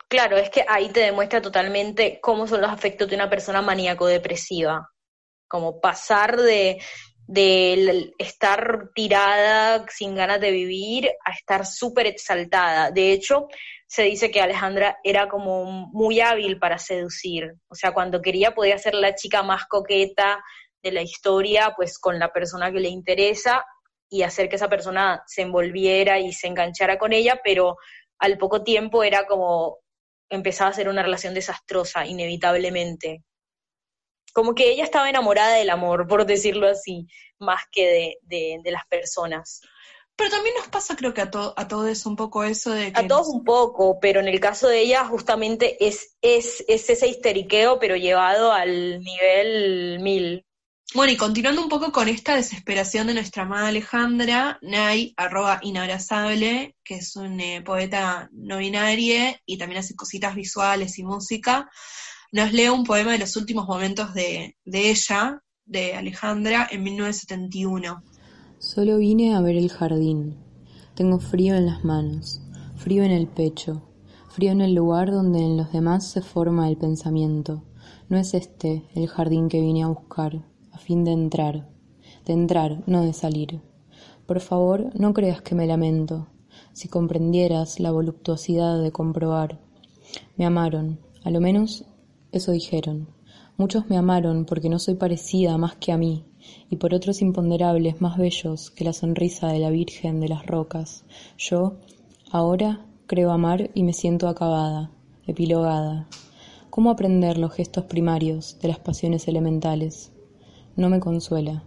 Claro, es que ahí te demuestra totalmente cómo son los afectos de una persona maníaco-depresiva. Como pasar de, de estar tirada sin ganas de vivir a estar súper exaltada. De hecho, se dice que Alejandra era como muy hábil para seducir. O sea, cuando quería podía ser la chica más coqueta de la historia, pues con la persona que le interesa y hacer que esa persona se envolviera y se enganchara con ella, pero al poco tiempo era como empezaba a ser una relación desastrosa, inevitablemente. Como que ella estaba enamorada del amor, por decirlo así, más que de, de, de las personas. Pero también nos pasa, creo que a, to a todos un poco eso de que... A todos un poco, pero en el caso de ella justamente es, es, es ese histeriqueo, pero llevado al nivel mil. Bueno, y continuando un poco con esta desesperación de nuestra amada Alejandra, Nay, arroba inabrazable, que es un eh, poeta no binario y también hace cositas visuales y música, nos lee un poema de los últimos momentos de, de ella, de Alejandra, en 1971. Solo vine a ver el jardín. Tengo frío en las manos, frío en el pecho, frío en el lugar donde en los demás se forma el pensamiento. No es este el jardín que vine a buscar, a fin de entrar, de entrar, no de salir. Por favor, no creas que me lamento. Si comprendieras la voluptuosidad de comprobar. Me amaron, a lo menos eso dijeron. Muchos me amaron porque no soy parecida más que a mí, y por otros imponderables más bellos que la sonrisa de la Virgen de las Rocas. Yo, ahora, creo amar y me siento acabada, epilogada. ¿Cómo aprender los gestos primarios de las pasiones elementales? No me consuela.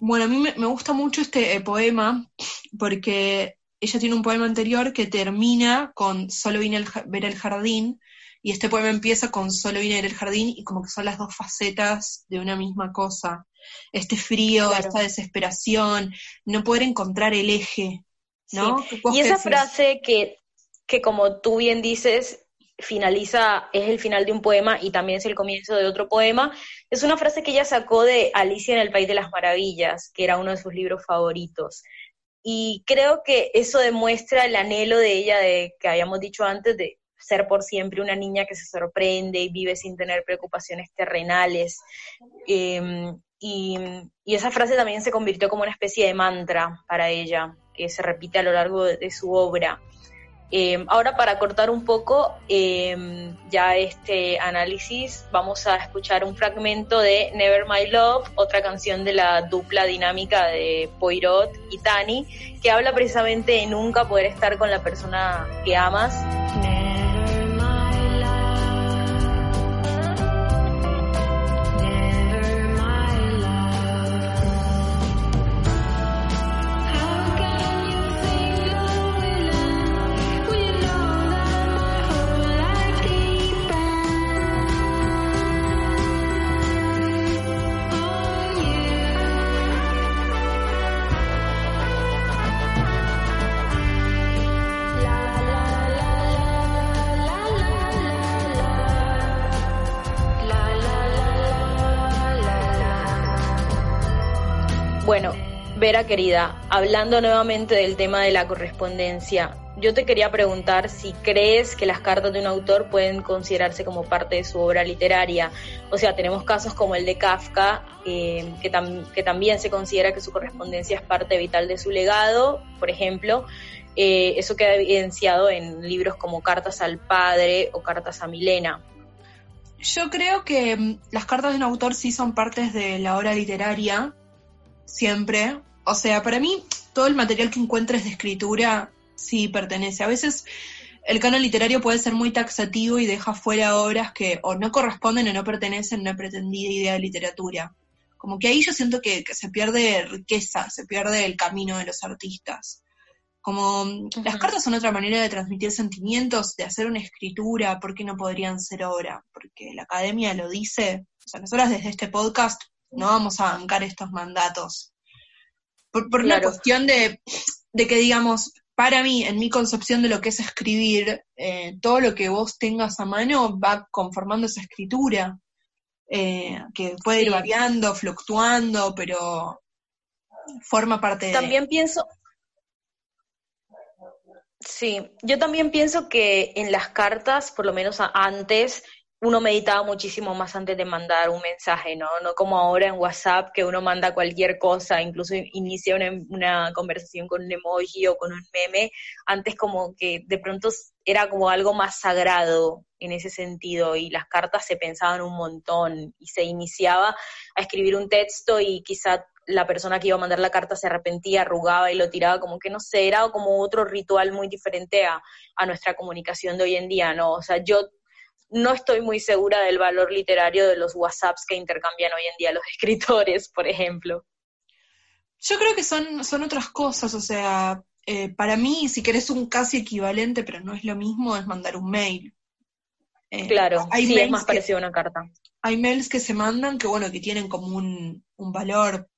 Bueno, a mí me, gusta mucho este eh, poema porque ella tiene un poema anterior que termina con Solo vine a ver el jardín y este poema empieza con Solo a ver el jardín y como que son las dos facetas de una misma cosa. Este frío, esta desesperación, no poder encontrar el eje, ¿no? Y esa frase que, que como tú bien dices, finaliza, es el final de un poema y también es el comienzo de otro poema. Es una frase que ella sacó de Alicia en el País de las Maravillas, que era uno de sus libros favoritos. Y creo que eso demuestra el anhelo de ella, de que habíamos dicho antes, de ser por siempre una niña que se sorprende y vive sin tener preocupaciones terrenales. Em, y, esa frase también se convirtió como una especie de mantra para ella, que se repite a lo largo de su obra. Em, ahora para cortar un poco em, ya este análisis, vamos a escuchar un fragmento de Never My Love, otra canción de la dupla dinámica de Poirot y Tani, que habla precisamente de nunca poder estar con la persona que amas. Bueno, Vera querida, hablando nuevamente del tema de la correspondencia, yo te quería preguntar si crees que las cartas de un autor pueden considerarse como parte de su obra literaria. O sea, tenemos casos como el de Kafka, eh, que, también se considera que su correspondencia es parte vital de su legado, por ejemplo. Eh, eso queda evidenciado en libros como Cartas al Padre o Cartas a Milena. Yo creo que mm, las cartas de un autor sí son partes de la obra literaria, siempre. O sea, para mí todo el material que encuentres de escritura sí pertenece. A veces el canon literario puede ser muy taxativo y deja fuera obras que o no corresponden o no pertenecen a una pretendida idea de literatura. Como que ahí yo siento que, se pierde riqueza, se pierde el camino de los artistas. Como las cartas son otra manera de transmitir sentimientos, de hacer una escritura, ¿por qué no podrían ser obra? Porque la academia lo dice. O sea, nosotras desde este podcast no vamos a bancar estos mandatos. Por, por una cuestión de, que, digamos, para mí, en mi concepción de lo que es escribir, eh, todo lo que vos tengas a mano va conformando esa escritura, eh, que puede ir variando, fluctuando, pero forma parte de... También pienso, Sí, yo también pienso que en las cartas, por lo menos antes, uno meditaba muchísimo más antes de mandar un mensaje, ¿no? No como ahora en WhatsApp que uno manda cualquier cosa, incluso inicia una, conversación con un emoji o con un meme, antes como que de pronto era como algo más sagrado en ese sentido y las cartas se pensaban un montón y se iniciaba a escribir un texto y quizá la persona que iba a mandar la carta se arrepentía, arrugaba y lo tiraba, como que no sé, era como otro ritual muy diferente a, a nuestra comunicación de hoy en día, ¿no? O sea, yo no estoy muy segura del valor literario de los WhatsApps que intercambian hoy en día los (laughs) escritores, por ejemplo. Yo creo que son, son otras cosas, o sea, eh, para mí, si querés un casi equivalente, pero no es lo mismo, es mandar un mail. Eh, claro, hay sí, es más parecido a una carta. Hay mails que se mandan que, bueno, que tienen como un, valor.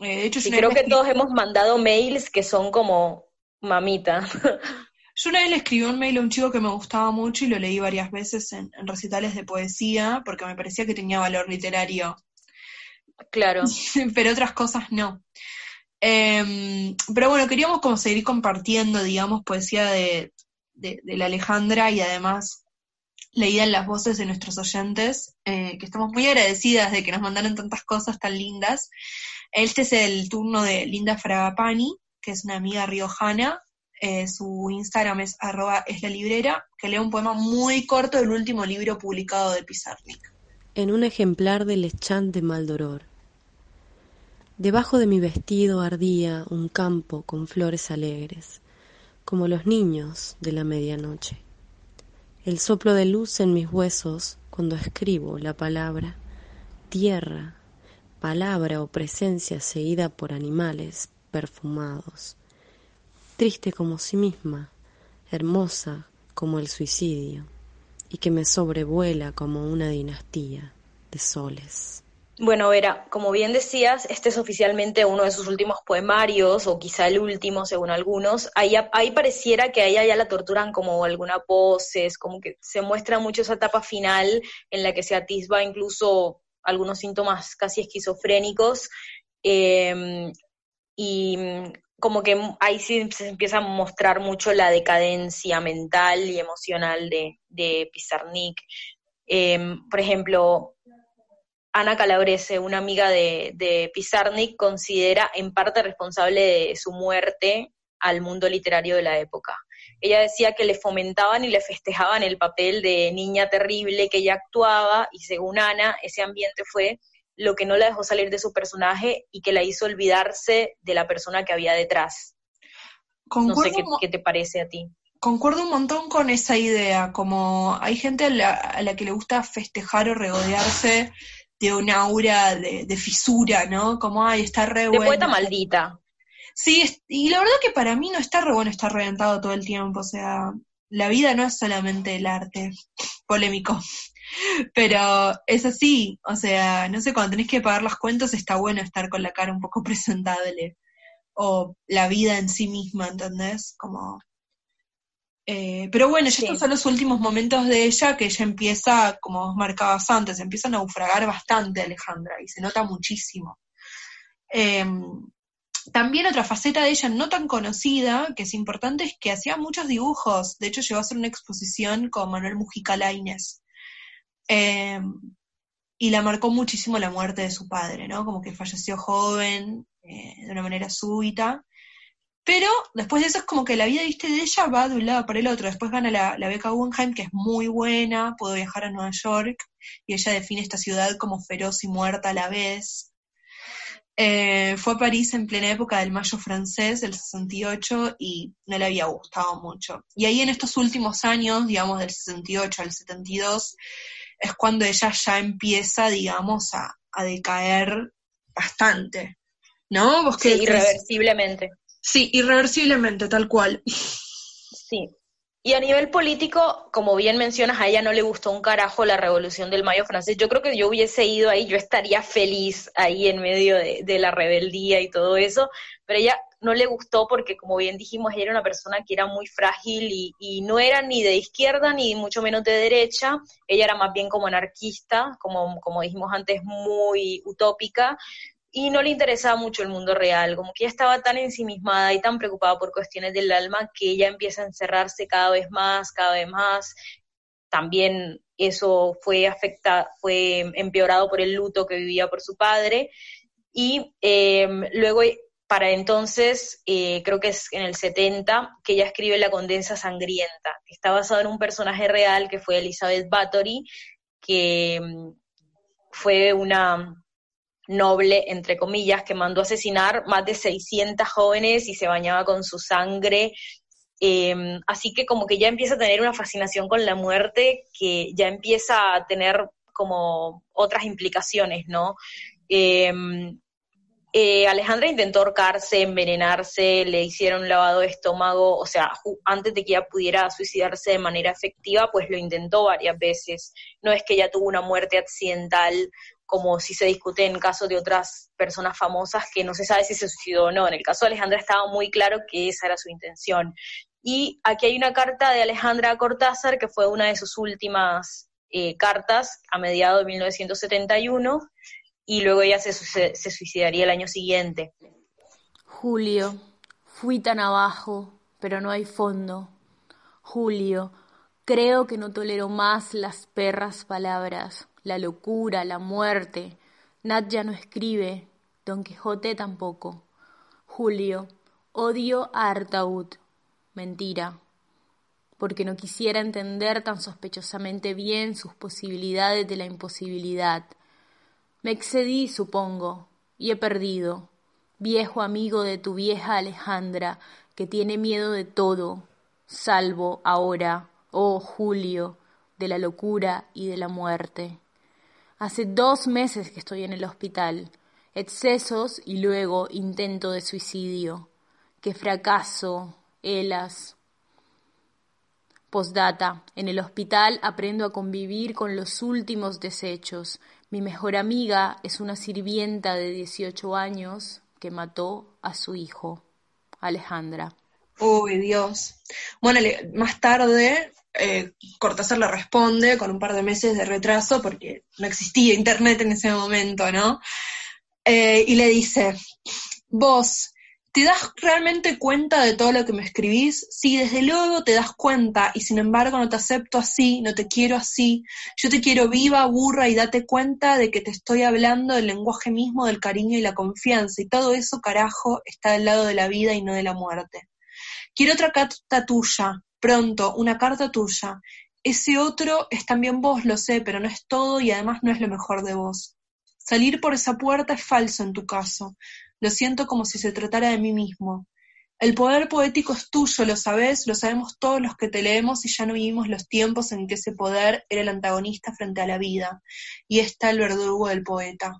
Eh, de hecho, creo que todos hemos mandado mails que son como mamita. (laughs) Yo una vez le escribí un mail a un chico que me gustaba mucho y lo leí varias veces en, recitales de poesía porque me parecía que tenía valor literario. Claro. (laughs) pero otras cosas no. Em, pero bueno, queríamos como seguir compartiendo, digamos, poesía de, la Alejandra y además leída en las voces de nuestros oyentes, eh, que estamos muy agradecidas de que nos mandaron tantas cosas tan lindas. Este es el turno de Linda Fragapani, que es una amiga riojana, eh, su Instagram es arroba es la librera, que lee un poema muy corto del último libro publicado de Pizarnik. En un ejemplar del Lechant de Maldoror. Debajo de mi vestido ardía un campo con flores alegres, como los niños de la medianoche. El soplo de luz en mis huesos cuando escribo la palabra tierra, palabra o presencia seguida por animales perfumados, triste como sí misma, hermosa como el suicidio, y que me sobrevuela como una dinastía de soles. Bueno, Vera, como bien decías, este es oficialmente uno de sus últimos poemarios, o quizá el último, según algunos. Ahí, ahí pareciera que a ya la torturan como alguna poses, como que se muestra mucho esa etapa final en la que se atisba incluso algunos síntomas casi esquizofrénicos. Em, y como que ahí sí se empieza a mostrar mucho la decadencia mental y emocional de, de Pizarnik. Em, por ejemplo, Ana Calabrese, una amiga de, de Pizarnik, considera en parte responsable de su muerte al mundo literario de la época. Ella decía que le fomentaban y le festejaban el papel de niña terrible que ella actuaba y según Ana, ese ambiente fue lo que no la dejó salir de su personaje y que la hizo olvidarse de la persona que había detrás. no sé qué, te parece a ti. Concuerdo un montón con esa idea, como hay gente a la que le gusta festejar o regodearse de un aura de, fisura, ¿no? Como, ay, está re de poeta maldita. Sí, y la verdad que para mí no está re bueno estar reventado todo el tiempo, o sea, la vida no es solamente el arte, polémico, (laughs) pero es así, o sea, no sé, cuando tenés que pagar las cuentas está bueno estar con la cara un poco (laughs) presentable, o la vida en sí misma, ¿entendés? Como eh, pero bueno, ya estos son los últimos momentos de ella que ella empieza, como vos marcabas antes, empieza a naufragar bastante Alejandra y se nota muchísimo. Em, también otra faceta de ella no tan conocida, que es importante, es que hacía muchos dibujos. De hecho, llegó a hacer una exposición con Manuel Mujica Lainez. Em, y la marcó muchísimo la muerte de su padre, ¿no? Como que falleció joven, eh, de una manera súbita. Pero después de eso es como que la vida, viste, de ella va de un lado para el otro. Después gana la, beca Guggenheim, que es muy buena, puedo viajar a Nueva York, y ella define esta ciudad como feroz y muerta a la vez. Eh, fue a París en plena época del Mayo francés, del 68, y no le había gustado mucho. Y ahí en estos últimos años, digamos, del 68 al 72, es cuando ella ya empieza, digamos, a, decaer bastante. ¿No? ¿Vos sí, irreversiblemente. Sí, irreversiblemente, tal cual. Sí. Y a nivel político, como bien mencionas, a ella no le gustó un carajo la revolución del mayo francés. Yo creo que yo hubiese ido ahí, yo estaría feliz ahí en medio de, la rebeldía y todo eso, pero ella no le gustó porque, como bien dijimos, ella era una persona que era muy frágil y, y, no era ni de izquierda ni mucho menos de derecha. Ella era más bien como anarquista, como, como dijimos antes, muy utópica y no le interesaba mucho el mundo real, como que ella estaba tan ensimismada y tan preocupada por cuestiones del alma que ella empieza a encerrarse cada vez más, cada vez más. También eso fue afecta, fue empeorado por el luto que vivía por su padre. Y em, luego, para entonces, eh, creo que es en el 70, que ella escribe La Condensa Sangrienta, que está basado en un personaje real que fue Elizabeth Bathory, que em, fue una noble, entre comillas, que mandó asesinar más de 600 jóvenes y se bañaba con su sangre. Em, así que como que ya empieza a tener una fascinación con la muerte que ya empieza a tener como otras implicaciones, ¿no? Em, eh, Alejandra intentó ahorcarse, envenenarse, le hicieron un lavado de estómago, o sea, antes de que ella pudiera suicidarse de manera efectiva, pues lo intentó varias veces. No es que ella tuvo una muerte accidental como si se discute en caso de otras personas famosas que no se sabe si se suicidó o no. En el caso de Alejandra estaba muy claro que esa era su intención. Y aquí hay una carta de Alejandra Cortázar, que fue una de sus últimas eh, cartas a mediados de 1971, y luego ella se, suicidaría el año siguiente. Julio, fui tan abajo, pero no hay fondo. Julio, creo que no tolero más las perras palabras la locura, la muerte. Nat ya no escribe, Don Quijote tampoco. Julio, Odio a Artaud. Mentira. Porque no quisiera entender tan sospechosamente bien sus posibilidades de la imposibilidad. Me excedí, supongo, y he perdido. Viejo amigo de tu vieja Alejandra, que tiene miedo de todo, salvo ahora, oh Julio, de la locura y de la muerte. Hace dos meses que estoy en el hospital, excesos y luego intento de suicidio que fracaso, Elas. Postdata. En el hospital aprendo a convivir con los últimos desechos. Mi mejor amiga es una sirvienta de 18 años que mató a su hijo, Alejandra. Uy, Dios. Bueno, más tarde eh, Cortázar le responde con un par de meses de retraso porque no existía internet en ese momento, ¿no? Eh, y le dice, vos, ¿Te das realmente cuenta de todo lo que me escribís? Sí, desde luego te das cuenta y sin embargo no te acepto así, no te quiero así. Yo te quiero viva, burra y date cuenta de que te estoy hablando del lenguaje mismo del cariño y la confianza y todo eso, carajo, está del lado de la vida y no de la muerte. Quiero otra carta tuya, pronto, una carta tuya. Ese otro es también vos, lo sé, pero no es todo y además no es lo mejor de vos. Salir por esa puerta es falso en tu caso. Lo siento como si se tratara de mí mismo. El poder poético es tuyo, lo sabes, lo sabemos todos los que te leemos y ya no vivimos los tiempos en que ese poder era el antagonista frente a la vida, y está el verdugo del poeta.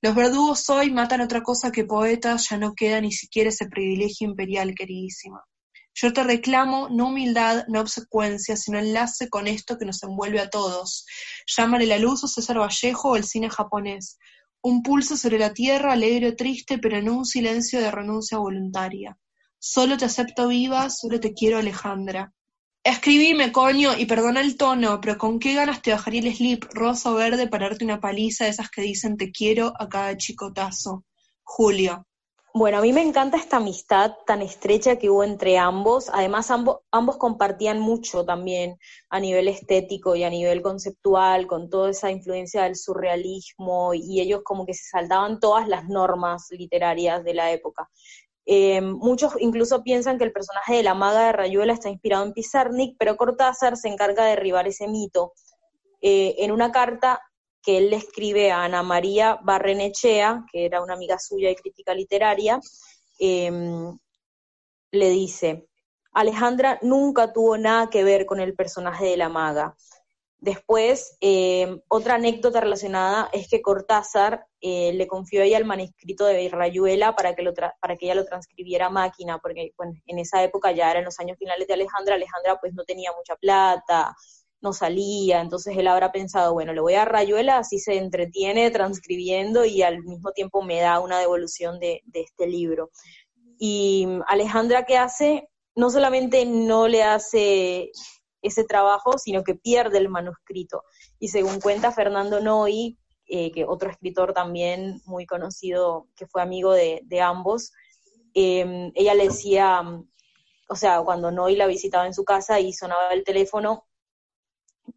Los verdugos hoy matan otra cosa que poetas, ya no queda ni siquiera ese privilegio imperial, queridísima. Yo te reclamo no humildad, no obsecuencia, sino enlace con esto que nos envuelve a todos. Llámale la luz o César Vallejo o el cine japonés. Un pulso sobre la tierra, alegre o triste, pero en un silencio de renuncia voluntaria. Solo te acepto viva, solo te quiero Alejandra. Escribime, coño, y perdona el tono, pero con qué ganas te bajaría el slip rosa o verde para darte una paliza de esas que dicen te quiero a cada chicotazo. Julio. Bueno, a mí me encanta esta amistad tan estrecha que hubo entre ambos. Además, ambos, ambos compartían mucho también a nivel estético y a nivel conceptual, con toda esa influencia del surrealismo, y ellos como que se saltaban todas las normas literarias de la época. Eh, muchos incluso piensan que el personaje de la maga de Rayuela está inspirado en Pizarnik, pero Cortázar se encarga de derribar ese mito. Eh, en una carta que él le escribe a Ana María Barrenechea, que era una amiga suya y crítica literaria, em, le dice, Alejandra nunca tuvo nada que ver con el personaje de la maga. Después, em, otra anécdota relacionada es que Cortázar eh, le confió a ella el manuscrito de Rayuela para que, lo para que ella lo transcribiera a máquina, porque en esa época ya eran los años finales de Alejandra, Alejandra pues no tenía mucha plata, no salía, entonces él habrá pensado, bueno, le voy a Rayuela, así se entretiene transcribiendo y al mismo tiempo me da una devolución de, este libro. Y Alejandra, ¿qué hace? No solamente no le hace ese trabajo, sino que pierde el manuscrito. Y según cuenta Fernando Noy, eh, que otro escritor también muy conocido, que fue amigo de, ambos, eh, ella le decía, o sea, cuando Noy la visitaba en su casa y sonaba el teléfono,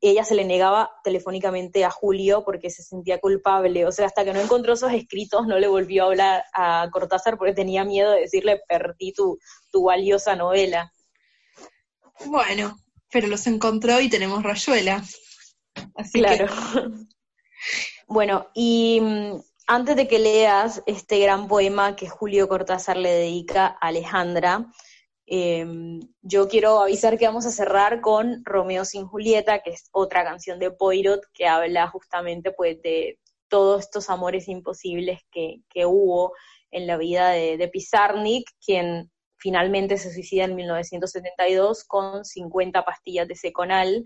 ella se le negaba telefónicamente a Julio porque se sentía culpable. O sea, hasta que no encontró esos escritos no le volvió a hablar a Cortázar porque tenía miedo de decirle perdí tu, tu valiosa novela. Bueno, pero los encontró y tenemos Rayuela. Así claro. (laughs) bueno, y mm, antes de que leas este gran poema que Julio Cortázar le dedica a Alejandra, Em, yo quiero avisar que vamos a cerrar con Romeo sin Julieta, que es otra canción de Poirot que habla justamente pues de todos estos amores imposibles que, hubo en la vida de, de, Pizarnik, quien finalmente se suicida en 1972 con 50 pastillas de seconal,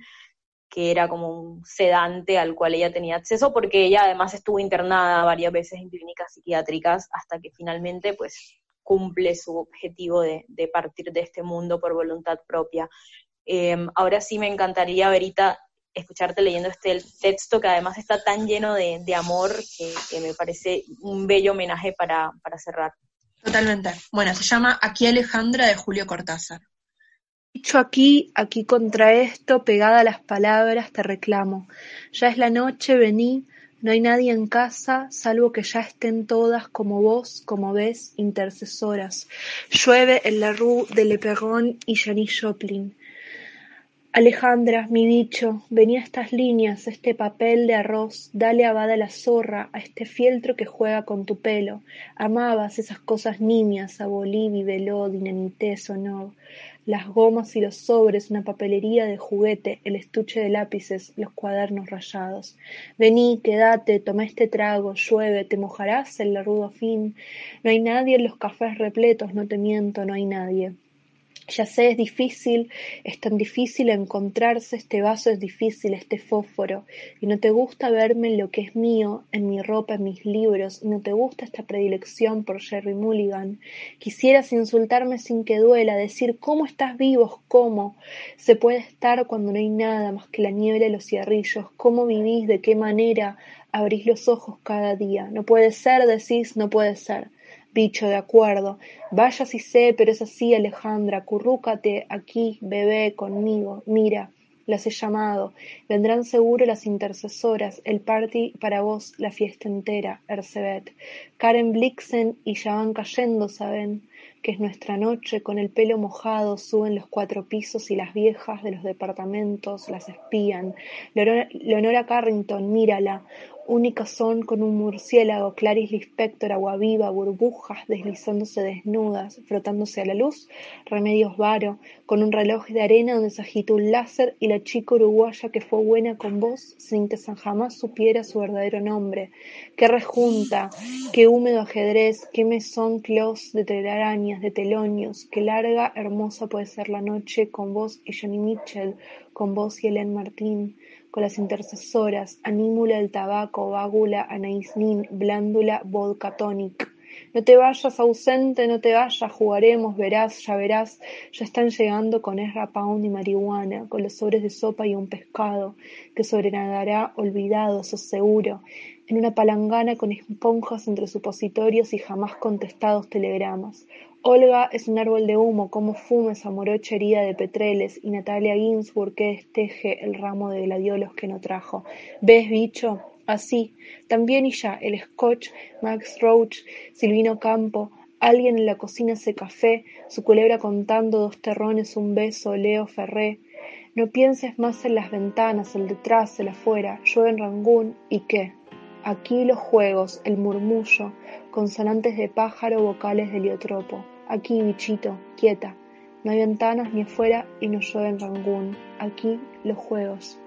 que era como un sedante al cual ella tenía acceso, porque ella además estuvo internada varias veces en clínicas psiquiátricas hasta que finalmente pues cumple su objetivo de, partir de este mundo por voluntad propia. Em, ahora sí me encantaría, Verita, escucharte leyendo este texto que además está tan lleno de, amor que, me parece un bello homenaje para, para cerrar. Totalmente. Bueno, se llama Aquí Alejandra de Julio Cortázar. Dicho aquí, aquí contra esto, pegada a las palabras, te reclamo. Ya es la noche, vení, No hay nadie en casa, salvo que ya estén todas como vos, como ves, intercesoras. Llueve en la rue de Le Perron y Janis Joplin. Alejandra, mi bicho, venía estas líneas, este papel de arroz, dale a la zorra, a este fieltro que juega con tu pelo. Amabas esas cosas niñas, a Bolivia, Veló, Dinamité, Sonor las gomas y los sobres, una papelería de juguete, el estuche de lápices, los cuadernos rayados. Vení, quédate, toma este trago, llueve, te mojarás en la rudo fin. No hay nadie en los cafés repletos, no te miento, no hay nadie. Ya sé, es difícil, es tan difícil encontrarse, este vaso es difícil, este fósforo, y no te gusta verme en lo que es mío, en mi ropa, en mis libros, y no te gusta esta predilección por Jerry Mulligan. Quisieras insultarme sin que duela, decir cómo estás vivos, cómo se puede estar cuando no hay nada más que la niebla y los cigarrillos, cómo vivís, de qué manera abrís los ojos cada día. No puede ser, decís, no puede ser. Bicho, de acuerdo. Vaya si sé, pero es así, Alejandra. Currúcate aquí, bebé, conmigo. Mira, las he llamado. Vendrán seguro las intercesoras, el party para vos, la fiesta entera, Ercebet. Karen Blixen y ya van cayendo, ¿saben? Que es nuestra noche, con el pelo mojado, suben los cuatro pisos y las viejas de los departamentos las espían. Leonora Carrington, mírala, única son con un murciélago, Clarice Lispector, agua viva, burbujas deslizándose desnudas, frotándose a la luz, Remedios Varo, con un reloj de arena donde se agitó un láser y la chica uruguaya que fue buena con vos sin que San jamás supiera su verdadero nombre. Qué rejunta, qué húmedo ajedrez, qué mesón clos de telarañas, de telonios, qué larga, hermosa puede ser la noche con vos y Johnny Mitchell, con vos y Helen Martín con las intercesoras, anímula del tabaco, vágula, anaisnin, blándula, vodka tonic. No te vayas ausente, no te vayas, jugaremos, verás, ya verás, ya están llegando con Ezra Pound y marihuana, con los sobres de sopa y un pescado, que sobrenadará olvidado, sos seguro, en una palangana con esponjas entre supositorios y jamás contestados telegramas. Olga es un árbol de humo, como fuma esa morocha herida de petreles, y Natalia Ginsburg que desteje el ramo de gladiolos que no trajo. ¿Ves, bicho? Así, también y ya, el Scotch, Max Roach, Silvino Campo, alguien en la cocina hace café, su culebra contando dos terrones, un beso, Leo Ferré. No pienses más en las ventanas, el detrás, el afuera, yo en Rangún, ¿y qué? Aquí los juegos, el murmullo, consonantes de pájaro, vocales de heliotropo. Aquí, bichito, quieta. No hay ventanas ni afuera y no llueve en Rangún. Aquí los juegos.